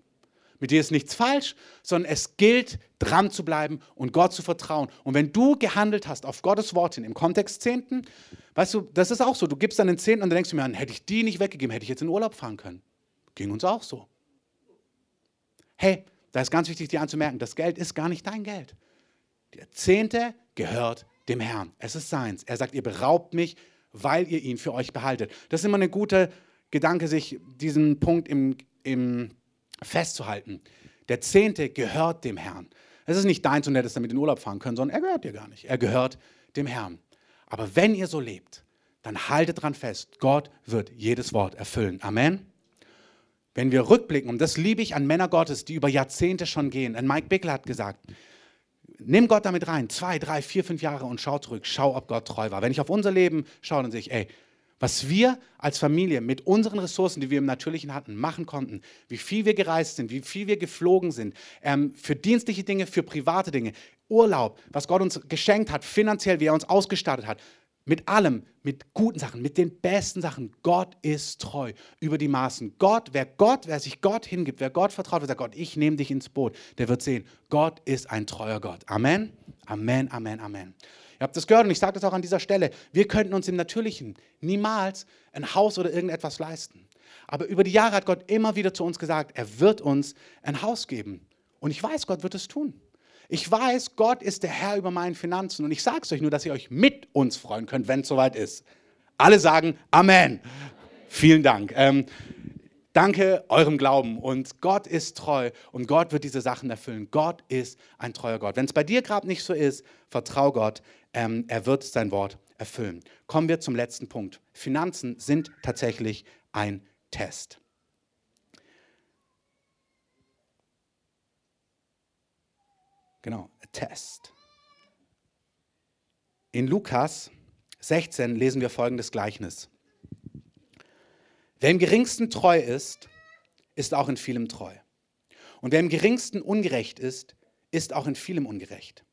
Speaker 1: Mit dir ist nichts falsch, sondern es gilt, dran zu bleiben und Gott zu vertrauen. Und wenn du gehandelt hast auf Gottes Wort hin, im Kontext Zehnten, weißt du, das ist auch so. Du gibst dann den Zehnten und dann denkst du mir, hätte ich die nicht weggegeben, hätte ich jetzt in Urlaub fahren können. Ging uns auch so. Hey, da ist ganz wichtig, dir anzumerken, das Geld ist gar nicht dein Geld. Der Zehnte gehört dem Herrn. Es ist seins. Er sagt, ihr beraubt mich, weil ihr ihn für euch behaltet. Das ist immer eine gute Gedanke, sich diesen Punkt im, im festzuhalten. Der Zehnte gehört dem Herrn. Es ist nicht deins und hättest damit in den Urlaub fahren können, sondern er gehört dir gar nicht. Er gehört dem Herrn. Aber wenn ihr so lebt, dann haltet dran fest, Gott wird jedes Wort erfüllen. Amen. Wenn wir rückblicken, und das liebe ich an Männer Gottes, die über Jahrzehnte schon gehen. Ein Mike Bickler hat gesagt, nimm Gott damit rein, zwei, drei, vier, fünf Jahre und schau zurück, schau, ob Gott treu war. Wenn ich auf unser Leben schaue, dann sehe ich, ey, was wir als Familie mit unseren Ressourcen, die wir im Natürlichen hatten, machen konnten, wie viel wir gereist sind, wie viel wir geflogen sind, ähm, für dienstliche Dinge, für private Dinge, Urlaub, was Gott uns geschenkt hat, finanziell, wie er uns ausgestattet hat, mit allem, mit guten Sachen, mit den besten Sachen. Gott ist treu über die Maßen. Gott, wer Gott, wer sich Gott hingibt, wer Gott vertraut, wer sagt, Gott, ich nehme dich ins Boot, der wird sehen, Gott ist ein treuer Gott. Amen, Amen, Amen, Amen. Ihr habt das gehört und ich sage das auch an dieser Stelle. Wir könnten uns im Natürlichen niemals ein Haus oder irgendetwas leisten. Aber über die Jahre hat Gott immer wieder zu uns gesagt, er wird uns ein Haus geben. Und ich weiß, Gott wird es tun. Ich weiß, Gott ist der Herr über meinen Finanzen. Und ich sage es euch nur, dass ihr euch mit uns freuen könnt, wenn es soweit ist. Alle sagen Amen. Vielen Dank. Ähm, Danke eurem Glauben und Gott ist treu und Gott wird diese Sachen erfüllen. Gott ist ein treuer Gott. Wenn es bei dir gerade nicht so ist, vertrau Gott, ähm, er wird sein Wort erfüllen. Kommen wir zum letzten Punkt. Finanzen sind tatsächlich ein Test. Genau, Test. In Lukas 16 lesen wir folgendes Gleichnis. Wer im geringsten treu ist, ist auch in vielem treu. Und wer im geringsten ungerecht ist, ist auch in vielem ungerecht.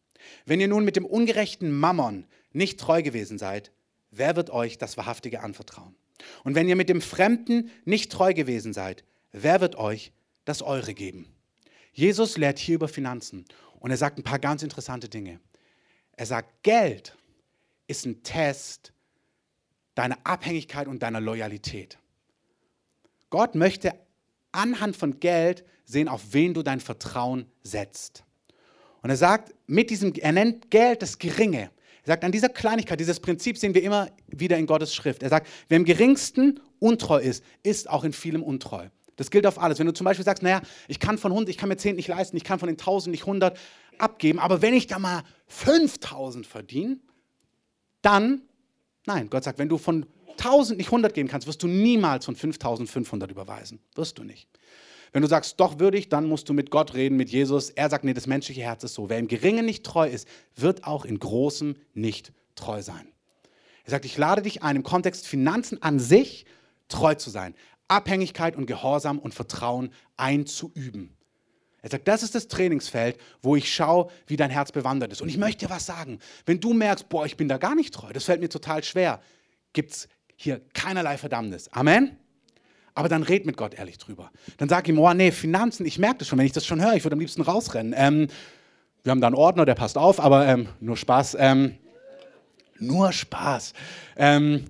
Speaker 1: Wenn ihr nun mit dem ungerechten Mammon nicht treu gewesen seid, wer wird euch das Wahrhaftige anvertrauen? Und wenn ihr mit dem Fremden nicht treu gewesen seid, wer wird euch das Eure geben? Jesus lehrt hier über Finanzen und er sagt ein paar ganz interessante Dinge. Er sagt, Geld ist ein Test deiner Abhängigkeit und deiner Loyalität. Gott möchte anhand von Geld sehen, auf wen du dein Vertrauen setzt. Und er sagt, mit diesem, er nennt Geld das Geringe. Er sagt, an dieser Kleinigkeit, dieses Prinzip sehen wir immer wieder in Gottes Schrift. Er sagt, wer im geringsten untreu ist, ist auch in vielem untreu. Das gilt auf alles. Wenn du zum Beispiel sagst, naja, ich kann von 100, ich kann mir 10 nicht leisten, ich kann von den 1000 nicht 100 abgeben, aber wenn ich da mal 5000 verdiene, dann, nein, Gott sagt, wenn du von 1000 nicht 100 geben kannst, wirst du niemals von 5500 überweisen. Wirst du nicht. Wenn du sagst, doch würdig, dann musst du mit Gott reden, mit Jesus. Er sagt, nee, das menschliche Herz ist so. Wer im Geringen nicht treu ist, wird auch in Großem nicht treu sein. Er sagt, ich lade dich ein, im Kontext Finanzen an sich treu zu sein. Abhängigkeit und Gehorsam und Vertrauen einzuüben. Er sagt, das ist das Trainingsfeld, wo ich schaue, wie dein Herz bewandert ist. Und ich möchte dir was sagen. Wenn du merkst, boah, ich bin da gar nicht treu, das fällt mir total schwer, gibt es hier keinerlei Verdammnis. Amen? Aber dann red mit Gott ehrlich drüber. Dann sag ihm, oh nee, Finanzen, ich merke das schon, wenn ich das schon höre, ich würde am liebsten rausrennen. Ähm, wir haben da einen Ordner, der passt auf, aber ähm, nur Spaß. Ähm, nur Spaß. Ähm,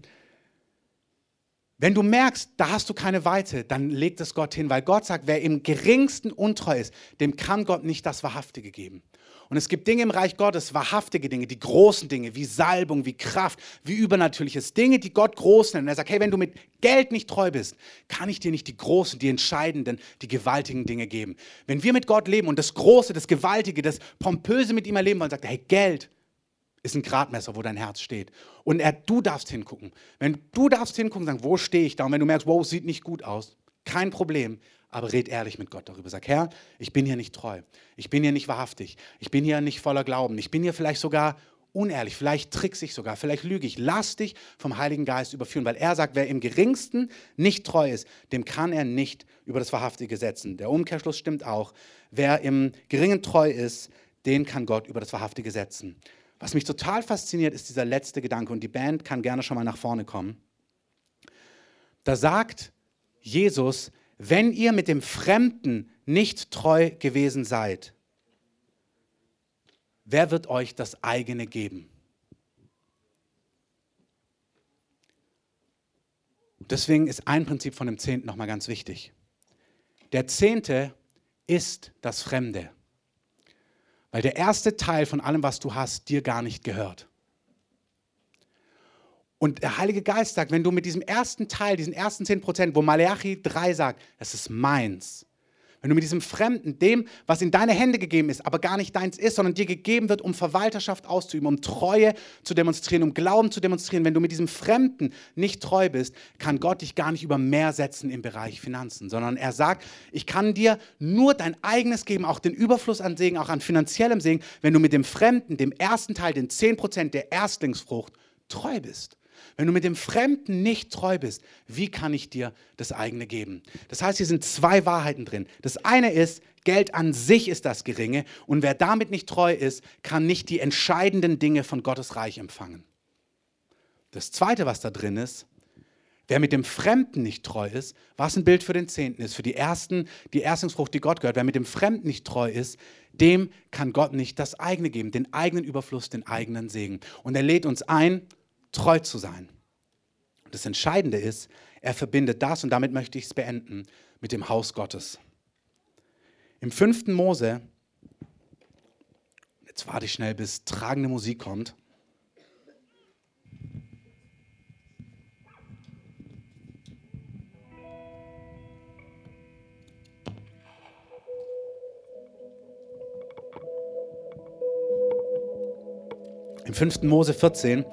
Speaker 1: wenn du merkst, da hast du keine Weite, dann leg das Gott hin, weil Gott sagt, wer im geringsten untreu ist, dem kann Gott nicht das Wahrhaftige geben. Und es gibt Dinge im Reich Gottes, wahrhaftige Dinge, die großen Dinge, wie Salbung, wie Kraft, wie Übernatürliches, Dinge, die Gott groß nennt. Und er sagt, hey, wenn du mit Geld nicht treu bist, kann ich dir nicht die großen, die entscheidenden, die gewaltigen Dinge geben. Wenn wir mit Gott leben und das Große, das Gewaltige, das Pompöse mit ihm erleben wollen, sagt er, hey, Geld ist ein Gradmesser, wo dein Herz steht. Und er, du darfst hingucken. Wenn du darfst hingucken, sagen, wo stehe ich da? Und wenn du merkst, wow, sieht nicht gut aus, kein Problem, aber red ehrlich mit Gott darüber. Sag, Herr, ich bin hier nicht treu. Ich bin hier nicht wahrhaftig. Ich bin hier nicht voller Glauben. Ich bin hier vielleicht sogar unehrlich. Vielleicht trickse ich sogar. Vielleicht lüge ich. Lass dich vom Heiligen Geist überführen, weil er sagt, wer im geringsten nicht treu ist, dem kann er nicht über das Wahrhaftige setzen. Der Umkehrschluss stimmt auch. Wer im Geringen treu ist, den kann Gott über das Wahrhaftige setzen. Was mich total fasziniert, ist dieser letzte Gedanke und die Band kann gerne schon mal nach vorne kommen. Da sagt Jesus, wenn ihr mit dem Fremden nicht treu gewesen seid, wer wird euch das eigene geben? Deswegen ist ein Prinzip von dem Zehnten nochmal ganz wichtig. Der Zehnte ist das Fremde. Weil der erste Teil von allem, was du hast, dir gar nicht gehört. Und der Heilige Geist sagt, wenn du mit diesem ersten Teil, diesen ersten 10 Prozent, wo Malachi 3 sagt, das ist meins, wenn du mit diesem Fremden, dem, was in deine Hände gegeben ist, aber gar nicht deins ist, sondern dir gegeben wird, um Verwalterschaft auszuüben, um Treue zu demonstrieren, um Glauben zu demonstrieren, wenn du mit diesem Fremden nicht treu bist, kann Gott dich gar nicht über mehr setzen im Bereich Finanzen, sondern er sagt, ich kann dir nur dein eigenes geben, auch den Überfluss an Segen, auch an finanziellem Segen, wenn du mit dem Fremden, dem ersten Teil, den 10% der Erstlingsfrucht, treu bist. Wenn du mit dem Fremden nicht treu bist, wie kann ich dir das eigene geben? Das heißt, hier sind zwei Wahrheiten drin. Das eine ist, Geld an sich ist das Geringe und wer damit nicht treu ist, kann nicht die entscheidenden Dinge von Gottes Reich empfangen. Das zweite, was da drin ist, Wer mit dem Fremden nicht treu ist, was ein Bild für den Zehnten ist, für die ersten, die Erstlingsfrucht, die Gott gehört, wer mit dem Fremden nicht treu ist, dem kann Gott nicht das eigene geben, den eigenen Überfluss, den eigenen Segen. Und er lädt uns ein, treu zu sein. Und das Entscheidende ist, er verbindet das, und damit möchte ich es beenden, mit dem Haus Gottes. Im 5. Mose, jetzt warte ich schnell, bis tragende Musik kommt. Im 5. Mose 14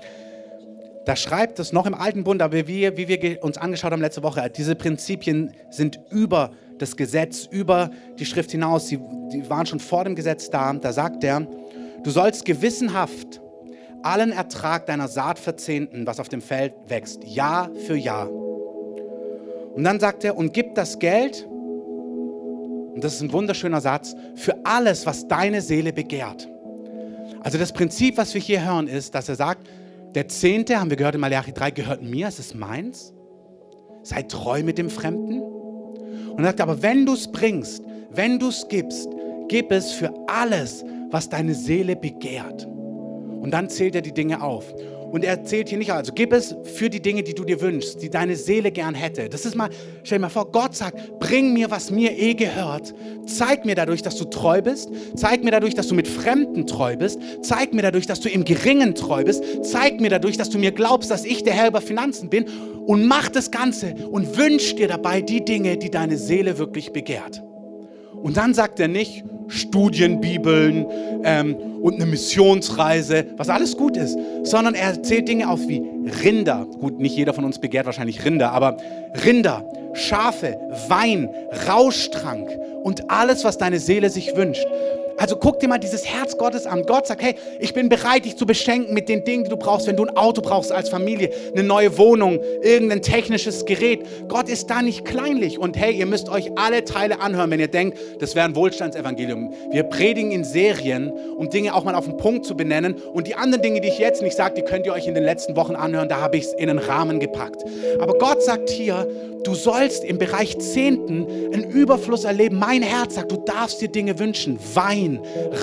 Speaker 1: da schreibt es noch im Alten Bund, aber wie, wie wir uns angeschaut haben letzte Woche, diese Prinzipien sind über das Gesetz, über die Schrift hinaus. Sie, die waren schon vor dem Gesetz da. Da sagt er, du sollst gewissenhaft allen Ertrag deiner Saat verzehnten, was auf dem Feld wächst, Jahr für Jahr. Und dann sagt er, und gib das Geld, und das ist ein wunderschöner Satz, für alles, was deine Seele begehrt. Also das Prinzip, was wir hier hören, ist, dass er sagt, der Zehnte, haben wir gehört in Malachi 3, gehört mir, es ist meins. Sei treu mit dem Fremden. Und er sagt, aber wenn du es bringst, wenn du es gibst, gib es für alles, was deine Seele begehrt. Und dann zählt er die Dinge auf. Und er zählt hier nicht, also gib es für die Dinge, die du dir wünschst, die deine Seele gern hätte. Das ist mal, stell dir mal vor, Gott sagt, bring mir, was mir eh gehört. Zeig mir dadurch, dass du treu bist. Zeig mir dadurch, dass du mit Fremden treu bist. Zeig mir dadurch, dass du im Geringen treu bist. Zeig mir dadurch, dass du mir glaubst, dass ich der Herr über Finanzen bin. Und mach das Ganze und wünsch dir dabei die Dinge, die deine Seele wirklich begehrt. Und dann sagt er nicht, Studienbibeln ähm, und eine Missionsreise, was alles gut ist, sondern er zählt Dinge auf wie Rinder. Gut, nicht jeder von uns begehrt wahrscheinlich Rinder, aber Rinder, Schafe, Wein, Rauschtrank und alles, was deine Seele sich wünscht. Also guck dir mal dieses Herz Gottes an. Gott sagt, hey, ich bin bereit, dich zu beschenken mit den Dingen, die du brauchst. Wenn du ein Auto brauchst als Familie, eine neue Wohnung, irgendein technisches Gerät. Gott ist da nicht kleinlich. Und hey, ihr müsst euch alle Teile anhören, wenn ihr denkt, das wäre ein Wohlstandsevangelium. Wir predigen in Serien, um Dinge auch mal auf den Punkt zu benennen. Und die anderen Dinge, die ich jetzt nicht sage, die könnt ihr euch in den letzten Wochen anhören. Da habe ich es in einen Rahmen gepackt. Aber Gott sagt hier, du sollst im Bereich Zehnten einen Überfluss erleben. Mein Herz sagt, du darfst dir Dinge wünschen. Wein,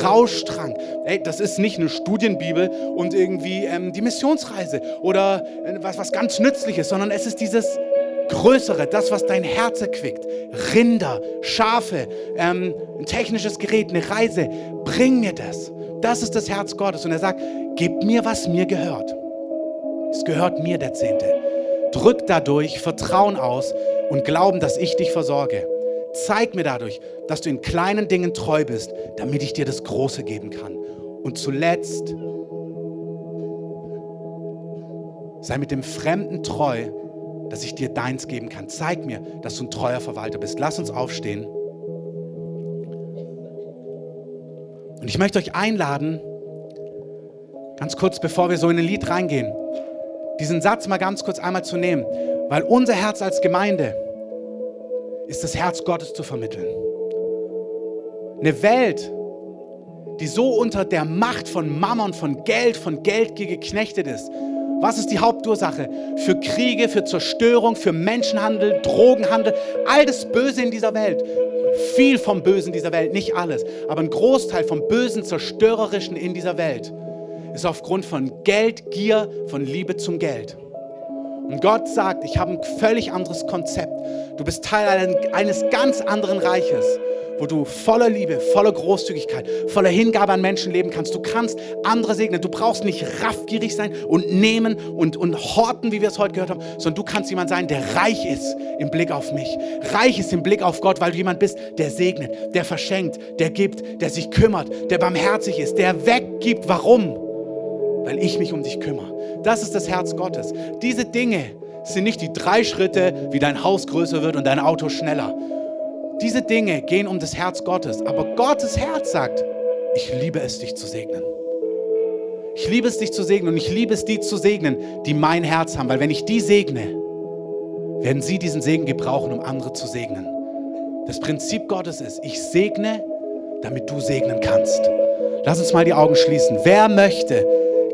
Speaker 1: Rauschtrank. Ey, das ist nicht eine Studienbibel und irgendwie ähm, die Missionsreise oder äh, was, was ganz Nützliches, sondern es ist dieses Größere, das, was dein Herz erquickt. Rinder, Schafe, ähm, ein technisches Gerät, eine Reise. Bring mir das. Das ist das Herz Gottes. Und er sagt, gib mir, was mir gehört. Es gehört mir, der Zehnte. Drück dadurch Vertrauen aus und Glauben, dass ich dich versorge. Zeig mir dadurch, dass du in kleinen Dingen treu bist, damit ich dir das Große geben kann. Und zuletzt, sei mit dem Fremden treu, dass ich dir deins geben kann. Zeig mir, dass du ein treuer Verwalter bist. Lass uns aufstehen. Und ich möchte euch einladen, ganz kurz bevor wir so in ein Lied reingehen, diesen Satz mal ganz kurz einmal zu nehmen, weil unser Herz als Gemeinde ist das Herz Gottes zu vermitteln. Eine Welt, die so unter der Macht von Mammon, von Geld, von Geldgier geknechtet ist. Was ist die Hauptursache? Für Kriege, für Zerstörung, für Menschenhandel, Drogenhandel, all das Böse in dieser Welt. Viel vom Bösen dieser Welt, nicht alles, aber ein Großteil vom Bösen, Zerstörerischen in dieser Welt ist aufgrund von Geldgier, von Liebe zum Geld. Und Gott sagt, ich habe ein völlig anderes Konzept. Du bist Teil eines ganz anderen Reiches, wo du voller Liebe, voller Großzügigkeit, voller Hingabe an Menschen leben kannst. Du kannst andere segnen. Du brauchst nicht raffgierig sein und nehmen und, und horten, wie wir es heute gehört haben, sondern du kannst jemand sein, der reich ist im Blick auf mich. Reich ist im Blick auf Gott, weil du jemand bist, der segnet, der verschenkt, der gibt, der sich kümmert, der barmherzig ist, der weggibt. Warum? weil ich mich um dich kümmere. Das ist das Herz Gottes. Diese Dinge sind nicht die drei Schritte, wie dein Haus größer wird und dein Auto schneller. Diese Dinge gehen um das Herz Gottes. Aber Gottes Herz sagt, ich liebe es, dich zu segnen. Ich liebe es, dich zu segnen und ich liebe es, die zu segnen, die mein Herz haben. Weil wenn ich die segne, werden sie diesen Segen gebrauchen, um andere zu segnen. Das Prinzip Gottes ist, ich segne, damit du segnen kannst. Lass uns mal die Augen schließen. Wer möchte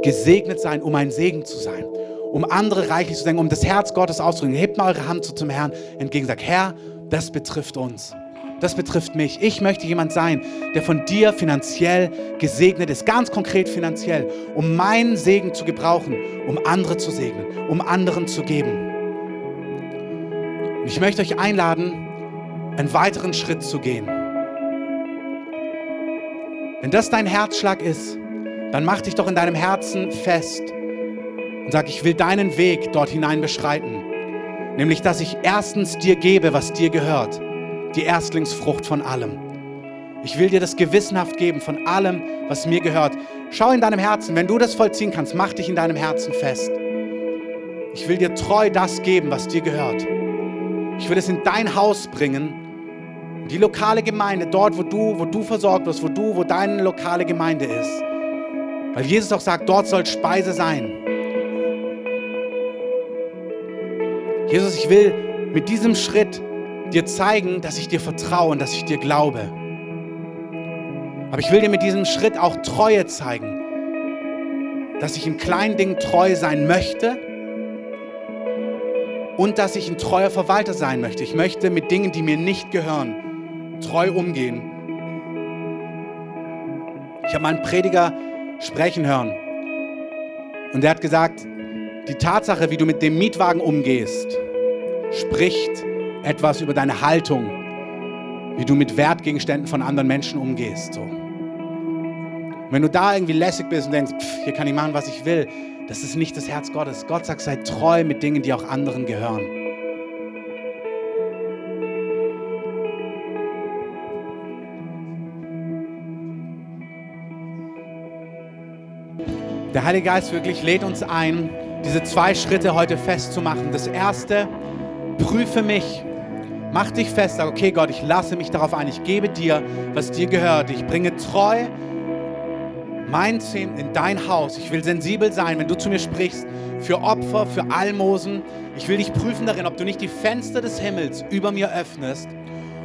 Speaker 1: gesegnet sein, um ein Segen zu sein, um andere reichlich zu sein, um das Herz Gottes auszudrücken. Hebt mal eure Hand so zum Herrn entgegen, sagt, Herr, das betrifft uns. Das betrifft mich. Ich möchte jemand sein, der von dir finanziell gesegnet ist, ganz konkret finanziell, um meinen Segen zu gebrauchen, um andere zu segnen, um anderen zu geben. Und ich möchte euch einladen, einen weiteren Schritt zu gehen. Wenn das dein Herzschlag ist, dann mach dich doch in deinem Herzen fest und sag, ich will deinen Weg dort hinein beschreiten. Nämlich, dass ich erstens dir gebe, was dir gehört, die Erstlingsfrucht von allem. Ich will dir das gewissenhaft geben von allem, was mir gehört. Schau in deinem Herzen, wenn du das vollziehen kannst, mach dich in deinem Herzen fest. Ich will dir treu das geben, was dir gehört. Ich will es in dein Haus bringen, die lokale Gemeinde, dort, wo du, wo du versorgt wirst, wo du, wo deine lokale Gemeinde ist. Weil Jesus auch sagt, dort soll Speise sein. Jesus, ich will mit diesem Schritt dir zeigen, dass ich dir vertraue und dass ich dir glaube. Aber ich will dir mit diesem Schritt auch Treue zeigen, dass ich in kleinen Dingen treu sein möchte und dass ich ein treuer Verwalter sein möchte. Ich möchte mit Dingen, die mir nicht gehören, treu umgehen. Ich habe mal einen Prediger sprechen hören. Und er hat gesagt, die Tatsache, wie du mit dem Mietwagen umgehst, spricht etwas über deine Haltung, wie du mit Wertgegenständen von anderen Menschen umgehst. So. Wenn du da irgendwie lässig bist und denkst, pff, hier kann ich machen, was ich will, das ist nicht das Herz Gottes. Gott sagt, sei treu mit Dingen, die auch anderen gehören. Der Heilige Geist wirklich lädt uns ein, diese zwei Schritte heute festzumachen. Das erste, prüfe mich. Mach dich fest, sag, okay Gott, ich lasse mich darauf ein, ich gebe dir, was dir gehört. Ich bringe treu mein Zehn in dein Haus. Ich will sensibel sein, wenn du zu mir sprichst, für Opfer, für Almosen. Ich will dich prüfen darin, ob du nicht die Fenster des Himmels über mir öffnest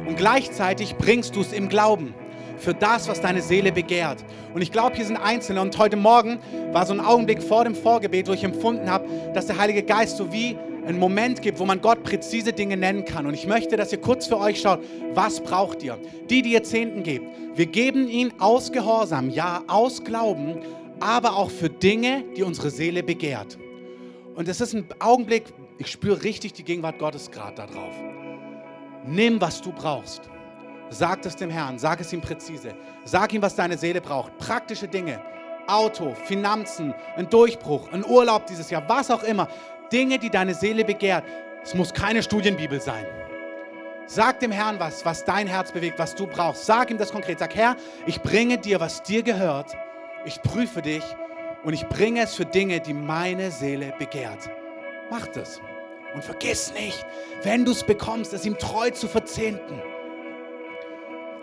Speaker 1: und gleichzeitig bringst du es im Glauben für das, was deine Seele begehrt. Und ich glaube, hier sind Einzelne. Und heute Morgen war so ein Augenblick vor dem Vorgebet, wo ich empfunden habe, dass der Heilige Geist so wie einen Moment gibt, wo man Gott präzise Dinge nennen kann. Und ich möchte, dass ihr kurz für euch schaut, was braucht ihr? Die, die ihr Zehnten gebt. Wir geben ihn aus Gehorsam, ja, aus Glauben, aber auch für Dinge, die unsere Seele begehrt. Und es ist ein Augenblick, ich spüre richtig die Gegenwart Gottes gerade da drauf. Nimm, was du brauchst. Sag es dem Herrn, sag es ihm präzise. Sag ihm, was deine Seele braucht. Praktische Dinge. Auto, Finanzen, ein Durchbruch, ein Urlaub dieses Jahr, was auch immer. Dinge, die deine Seele begehrt. Es muss keine Studienbibel sein. Sag dem Herrn was, was dein Herz bewegt, was du brauchst. Sag ihm das konkret. Sag, Herr, ich bringe dir, was dir gehört. Ich prüfe dich und ich bringe es für Dinge, die meine Seele begehrt. Mach das. Und vergiss nicht, wenn du es bekommst, es ihm treu zu verzehnten.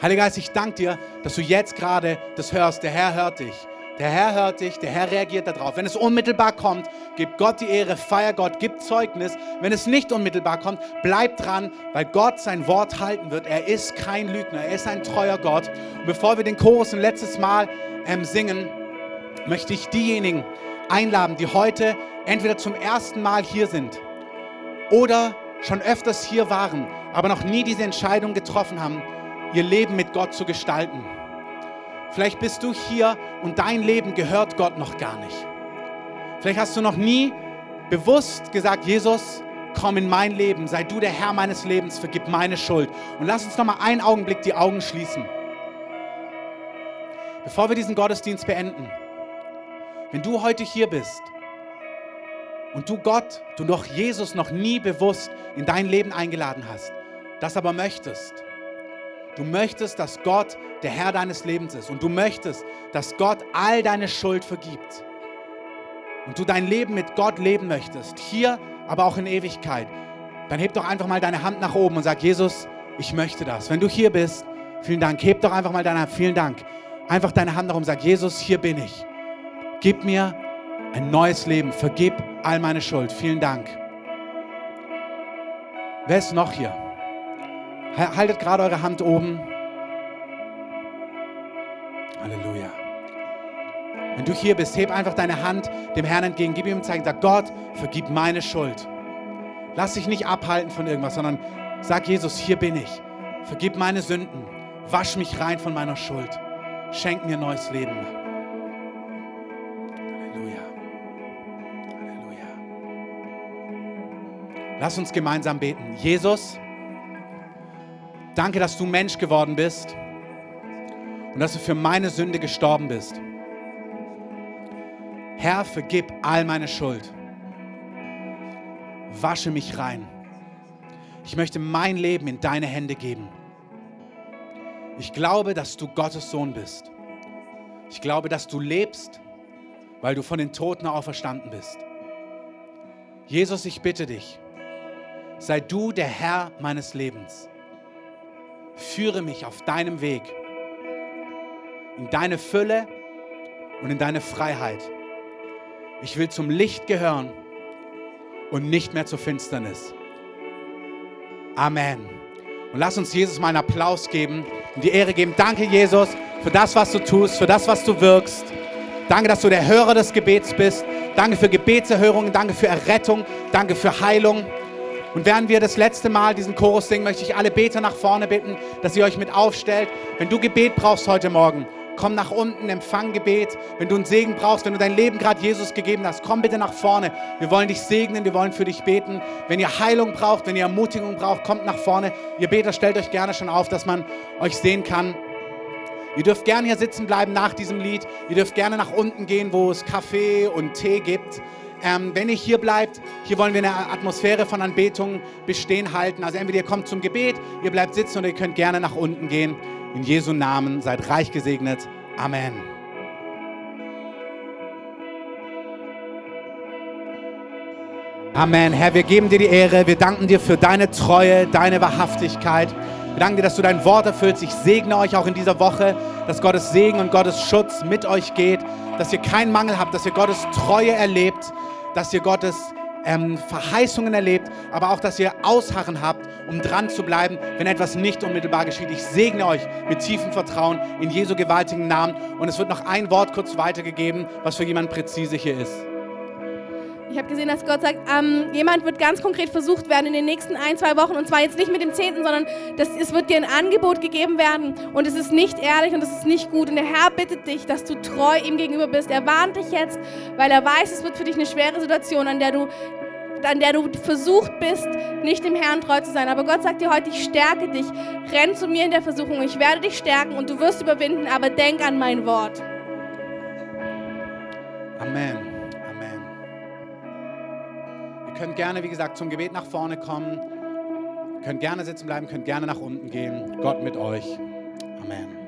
Speaker 1: Heiliger Geist, ich danke dir, dass du jetzt gerade das hörst. Der Herr hört dich. Der Herr hört dich, der Herr reagiert darauf. Wenn es unmittelbar kommt, gib Gott die Ehre, feier Gott, gib Zeugnis. Wenn es nicht unmittelbar kommt, bleib dran, weil Gott sein Wort halten wird. Er ist kein Lügner, er ist ein treuer Gott. Und bevor wir den Chorus ein letztes Mal ähm, singen, möchte ich diejenigen einladen, die heute entweder zum ersten Mal hier sind oder schon öfters hier waren, aber noch nie diese Entscheidung getroffen haben, ihr Leben mit Gott zu gestalten. Vielleicht bist du hier und dein Leben gehört Gott noch gar nicht. Vielleicht hast du noch nie bewusst gesagt, Jesus, komm in mein Leben, sei du der Herr meines Lebens, vergib meine Schuld. Und lass uns noch mal einen Augenblick die Augen schließen. Bevor wir diesen Gottesdienst beenden, wenn du heute hier bist und du Gott, du noch Jesus noch nie bewusst in dein Leben eingeladen hast, das aber möchtest, Du möchtest, dass Gott der Herr deines Lebens ist und du möchtest, dass Gott all deine Schuld vergibt und du dein Leben mit Gott leben möchtest, hier, aber auch in Ewigkeit, dann heb doch einfach mal deine Hand nach oben und sag, Jesus, ich möchte das. Wenn du hier bist, vielen Dank, heb doch einfach mal deine Hand, vielen Dank. Einfach deine Hand nach oben, sag, Jesus, hier bin ich. Gib mir ein neues Leben, vergib all meine Schuld. Vielen Dank. Wer ist noch hier? Haltet gerade eure Hand oben. Halleluja. Wenn du hier bist, heb einfach deine Hand dem Herrn entgegen, gib ihm ein Zeichen, sag Gott, vergib meine Schuld. Lass dich nicht abhalten von irgendwas, sondern sag Jesus, hier bin ich. Vergib meine Sünden. Wasch mich rein von meiner Schuld. Schenk mir neues Leben. Halleluja. Halleluja. Lass uns gemeinsam beten. Jesus, Danke, dass du Mensch geworden bist und dass du für meine Sünde gestorben bist. Herr, vergib all meine Schuld. Wasche mich rein. Ich möchte mein Leben in deine Hände geben. Ich glaube, dass du Gottes Sohn bist. Ich glaube, dass du lebst, weil du von den Toten auferstanden bist. Jesus, ich bitte dich, sei du der Herr meines Lebens führe mich auf deinem Weg in deine Fülle und in deine Freiheit. Ich will zum Licht gehören und nicht mehr zur Finsternis. Amen. Und lass uns Jesus mal einen Applaus geben und die Ehre geben. Danke, Jesus, für das, was du tust, für das, was du wirkst. Danke, dass du der Hörer des Gebets bist. Danke für Gebetserhörungen. Danke für Errettung. Danke für Heilung. Und während wir das letzte Mal diesen Chorus singen, möchte ich alle Beter nach vorne bitten, dass ihr euch mit aufstellt. Wenn du Gebet brauchst heute Morgen, komm nach unten, empfang Gebet. Wenn du einen Segen brauchst, wenn du dein Leben gerade Jesus gegeben hast, komm bitte nach vorne. Wir wollen dich segnen, wir wollen für dich beten. Wenn ihr Heilung braucht, wenn ihr Ermutigung braucht, kommt nach vorne. Ihr Beter, stellt euch gerne schon auf, dass man euch sehen kann. Ihr dürft gerne hier sitzen bleiben nach diesem Lied. Ihr dürft gerne nach unten gehen, wo es Kaffee und Tee gibt. Ähm, wenn ihr hier bleibt, hier wollen wir eine Atmosphäre von Anbetung bestehen halten. Also entweder ihr kommt zum Gebet, ihr bleibt sitzen oder ihr könnt gerne nach unten gehen. In Jesu Namen seid reich gesegnet. Amen. Amen. Herr, wir geben dir die Ehre. Wir danken dir für deine Treue, deine Wahrhaftigkeit. Wir danken dir, dass du dein Wort erfüllst. Ich segne euch auch in dieser Woche, dass Gottes Segen und Gottes Schutz mit euch geht, dass ihr keinen Mangel habt, dass ihr Gottes Treue erlebt, dass ihr Gottes ähm, Verheißungen erlebt, aber auch, dass ihr Ausharren habt, um dran zu bleiben, wenn etwas nicht unmittelbar geschieht. Ich segne euch mit tiefem Vertrauen in Jesu gewaltigen Namen. Und es wird noch ein Wort kurz weitergegeben, was für jemanden präzise hier ist.
Speaker 2: Ich habe gesehen, dass Gott sagt, ähm, jemand wird ganz konkret versucht werden in den nächsten ein, zwei Wochen. Und zwar jetzt nicht mit dem Zehnten, sondern das, es wird dir ein Angebot gegeben werden. Und es ist nicht ehrlich und es ist nicht gut. Und der Herr bittet dich, dass du treu ihm gegenüber bist. Er warnt dich jetzt, weil er weiß, es wird für dich eine schwere Situation, an der du an der du versucht bist, nicht dem Herrn treu zu sein. Aber Gott sagt dir heute, ich stärke dich. Renn zu mir in der Versuchung. Ich werde dich stärken und du wirst überwinden, aber denk an mein Wort.
Speaker 1: Amen. Amen. Könnt gerne, wie gesagt, zum Gebet nach vorne kommen. Könnt gerne sitzen bleiben, könnt gerne nach unten gehen. Gott mit euch. Amen.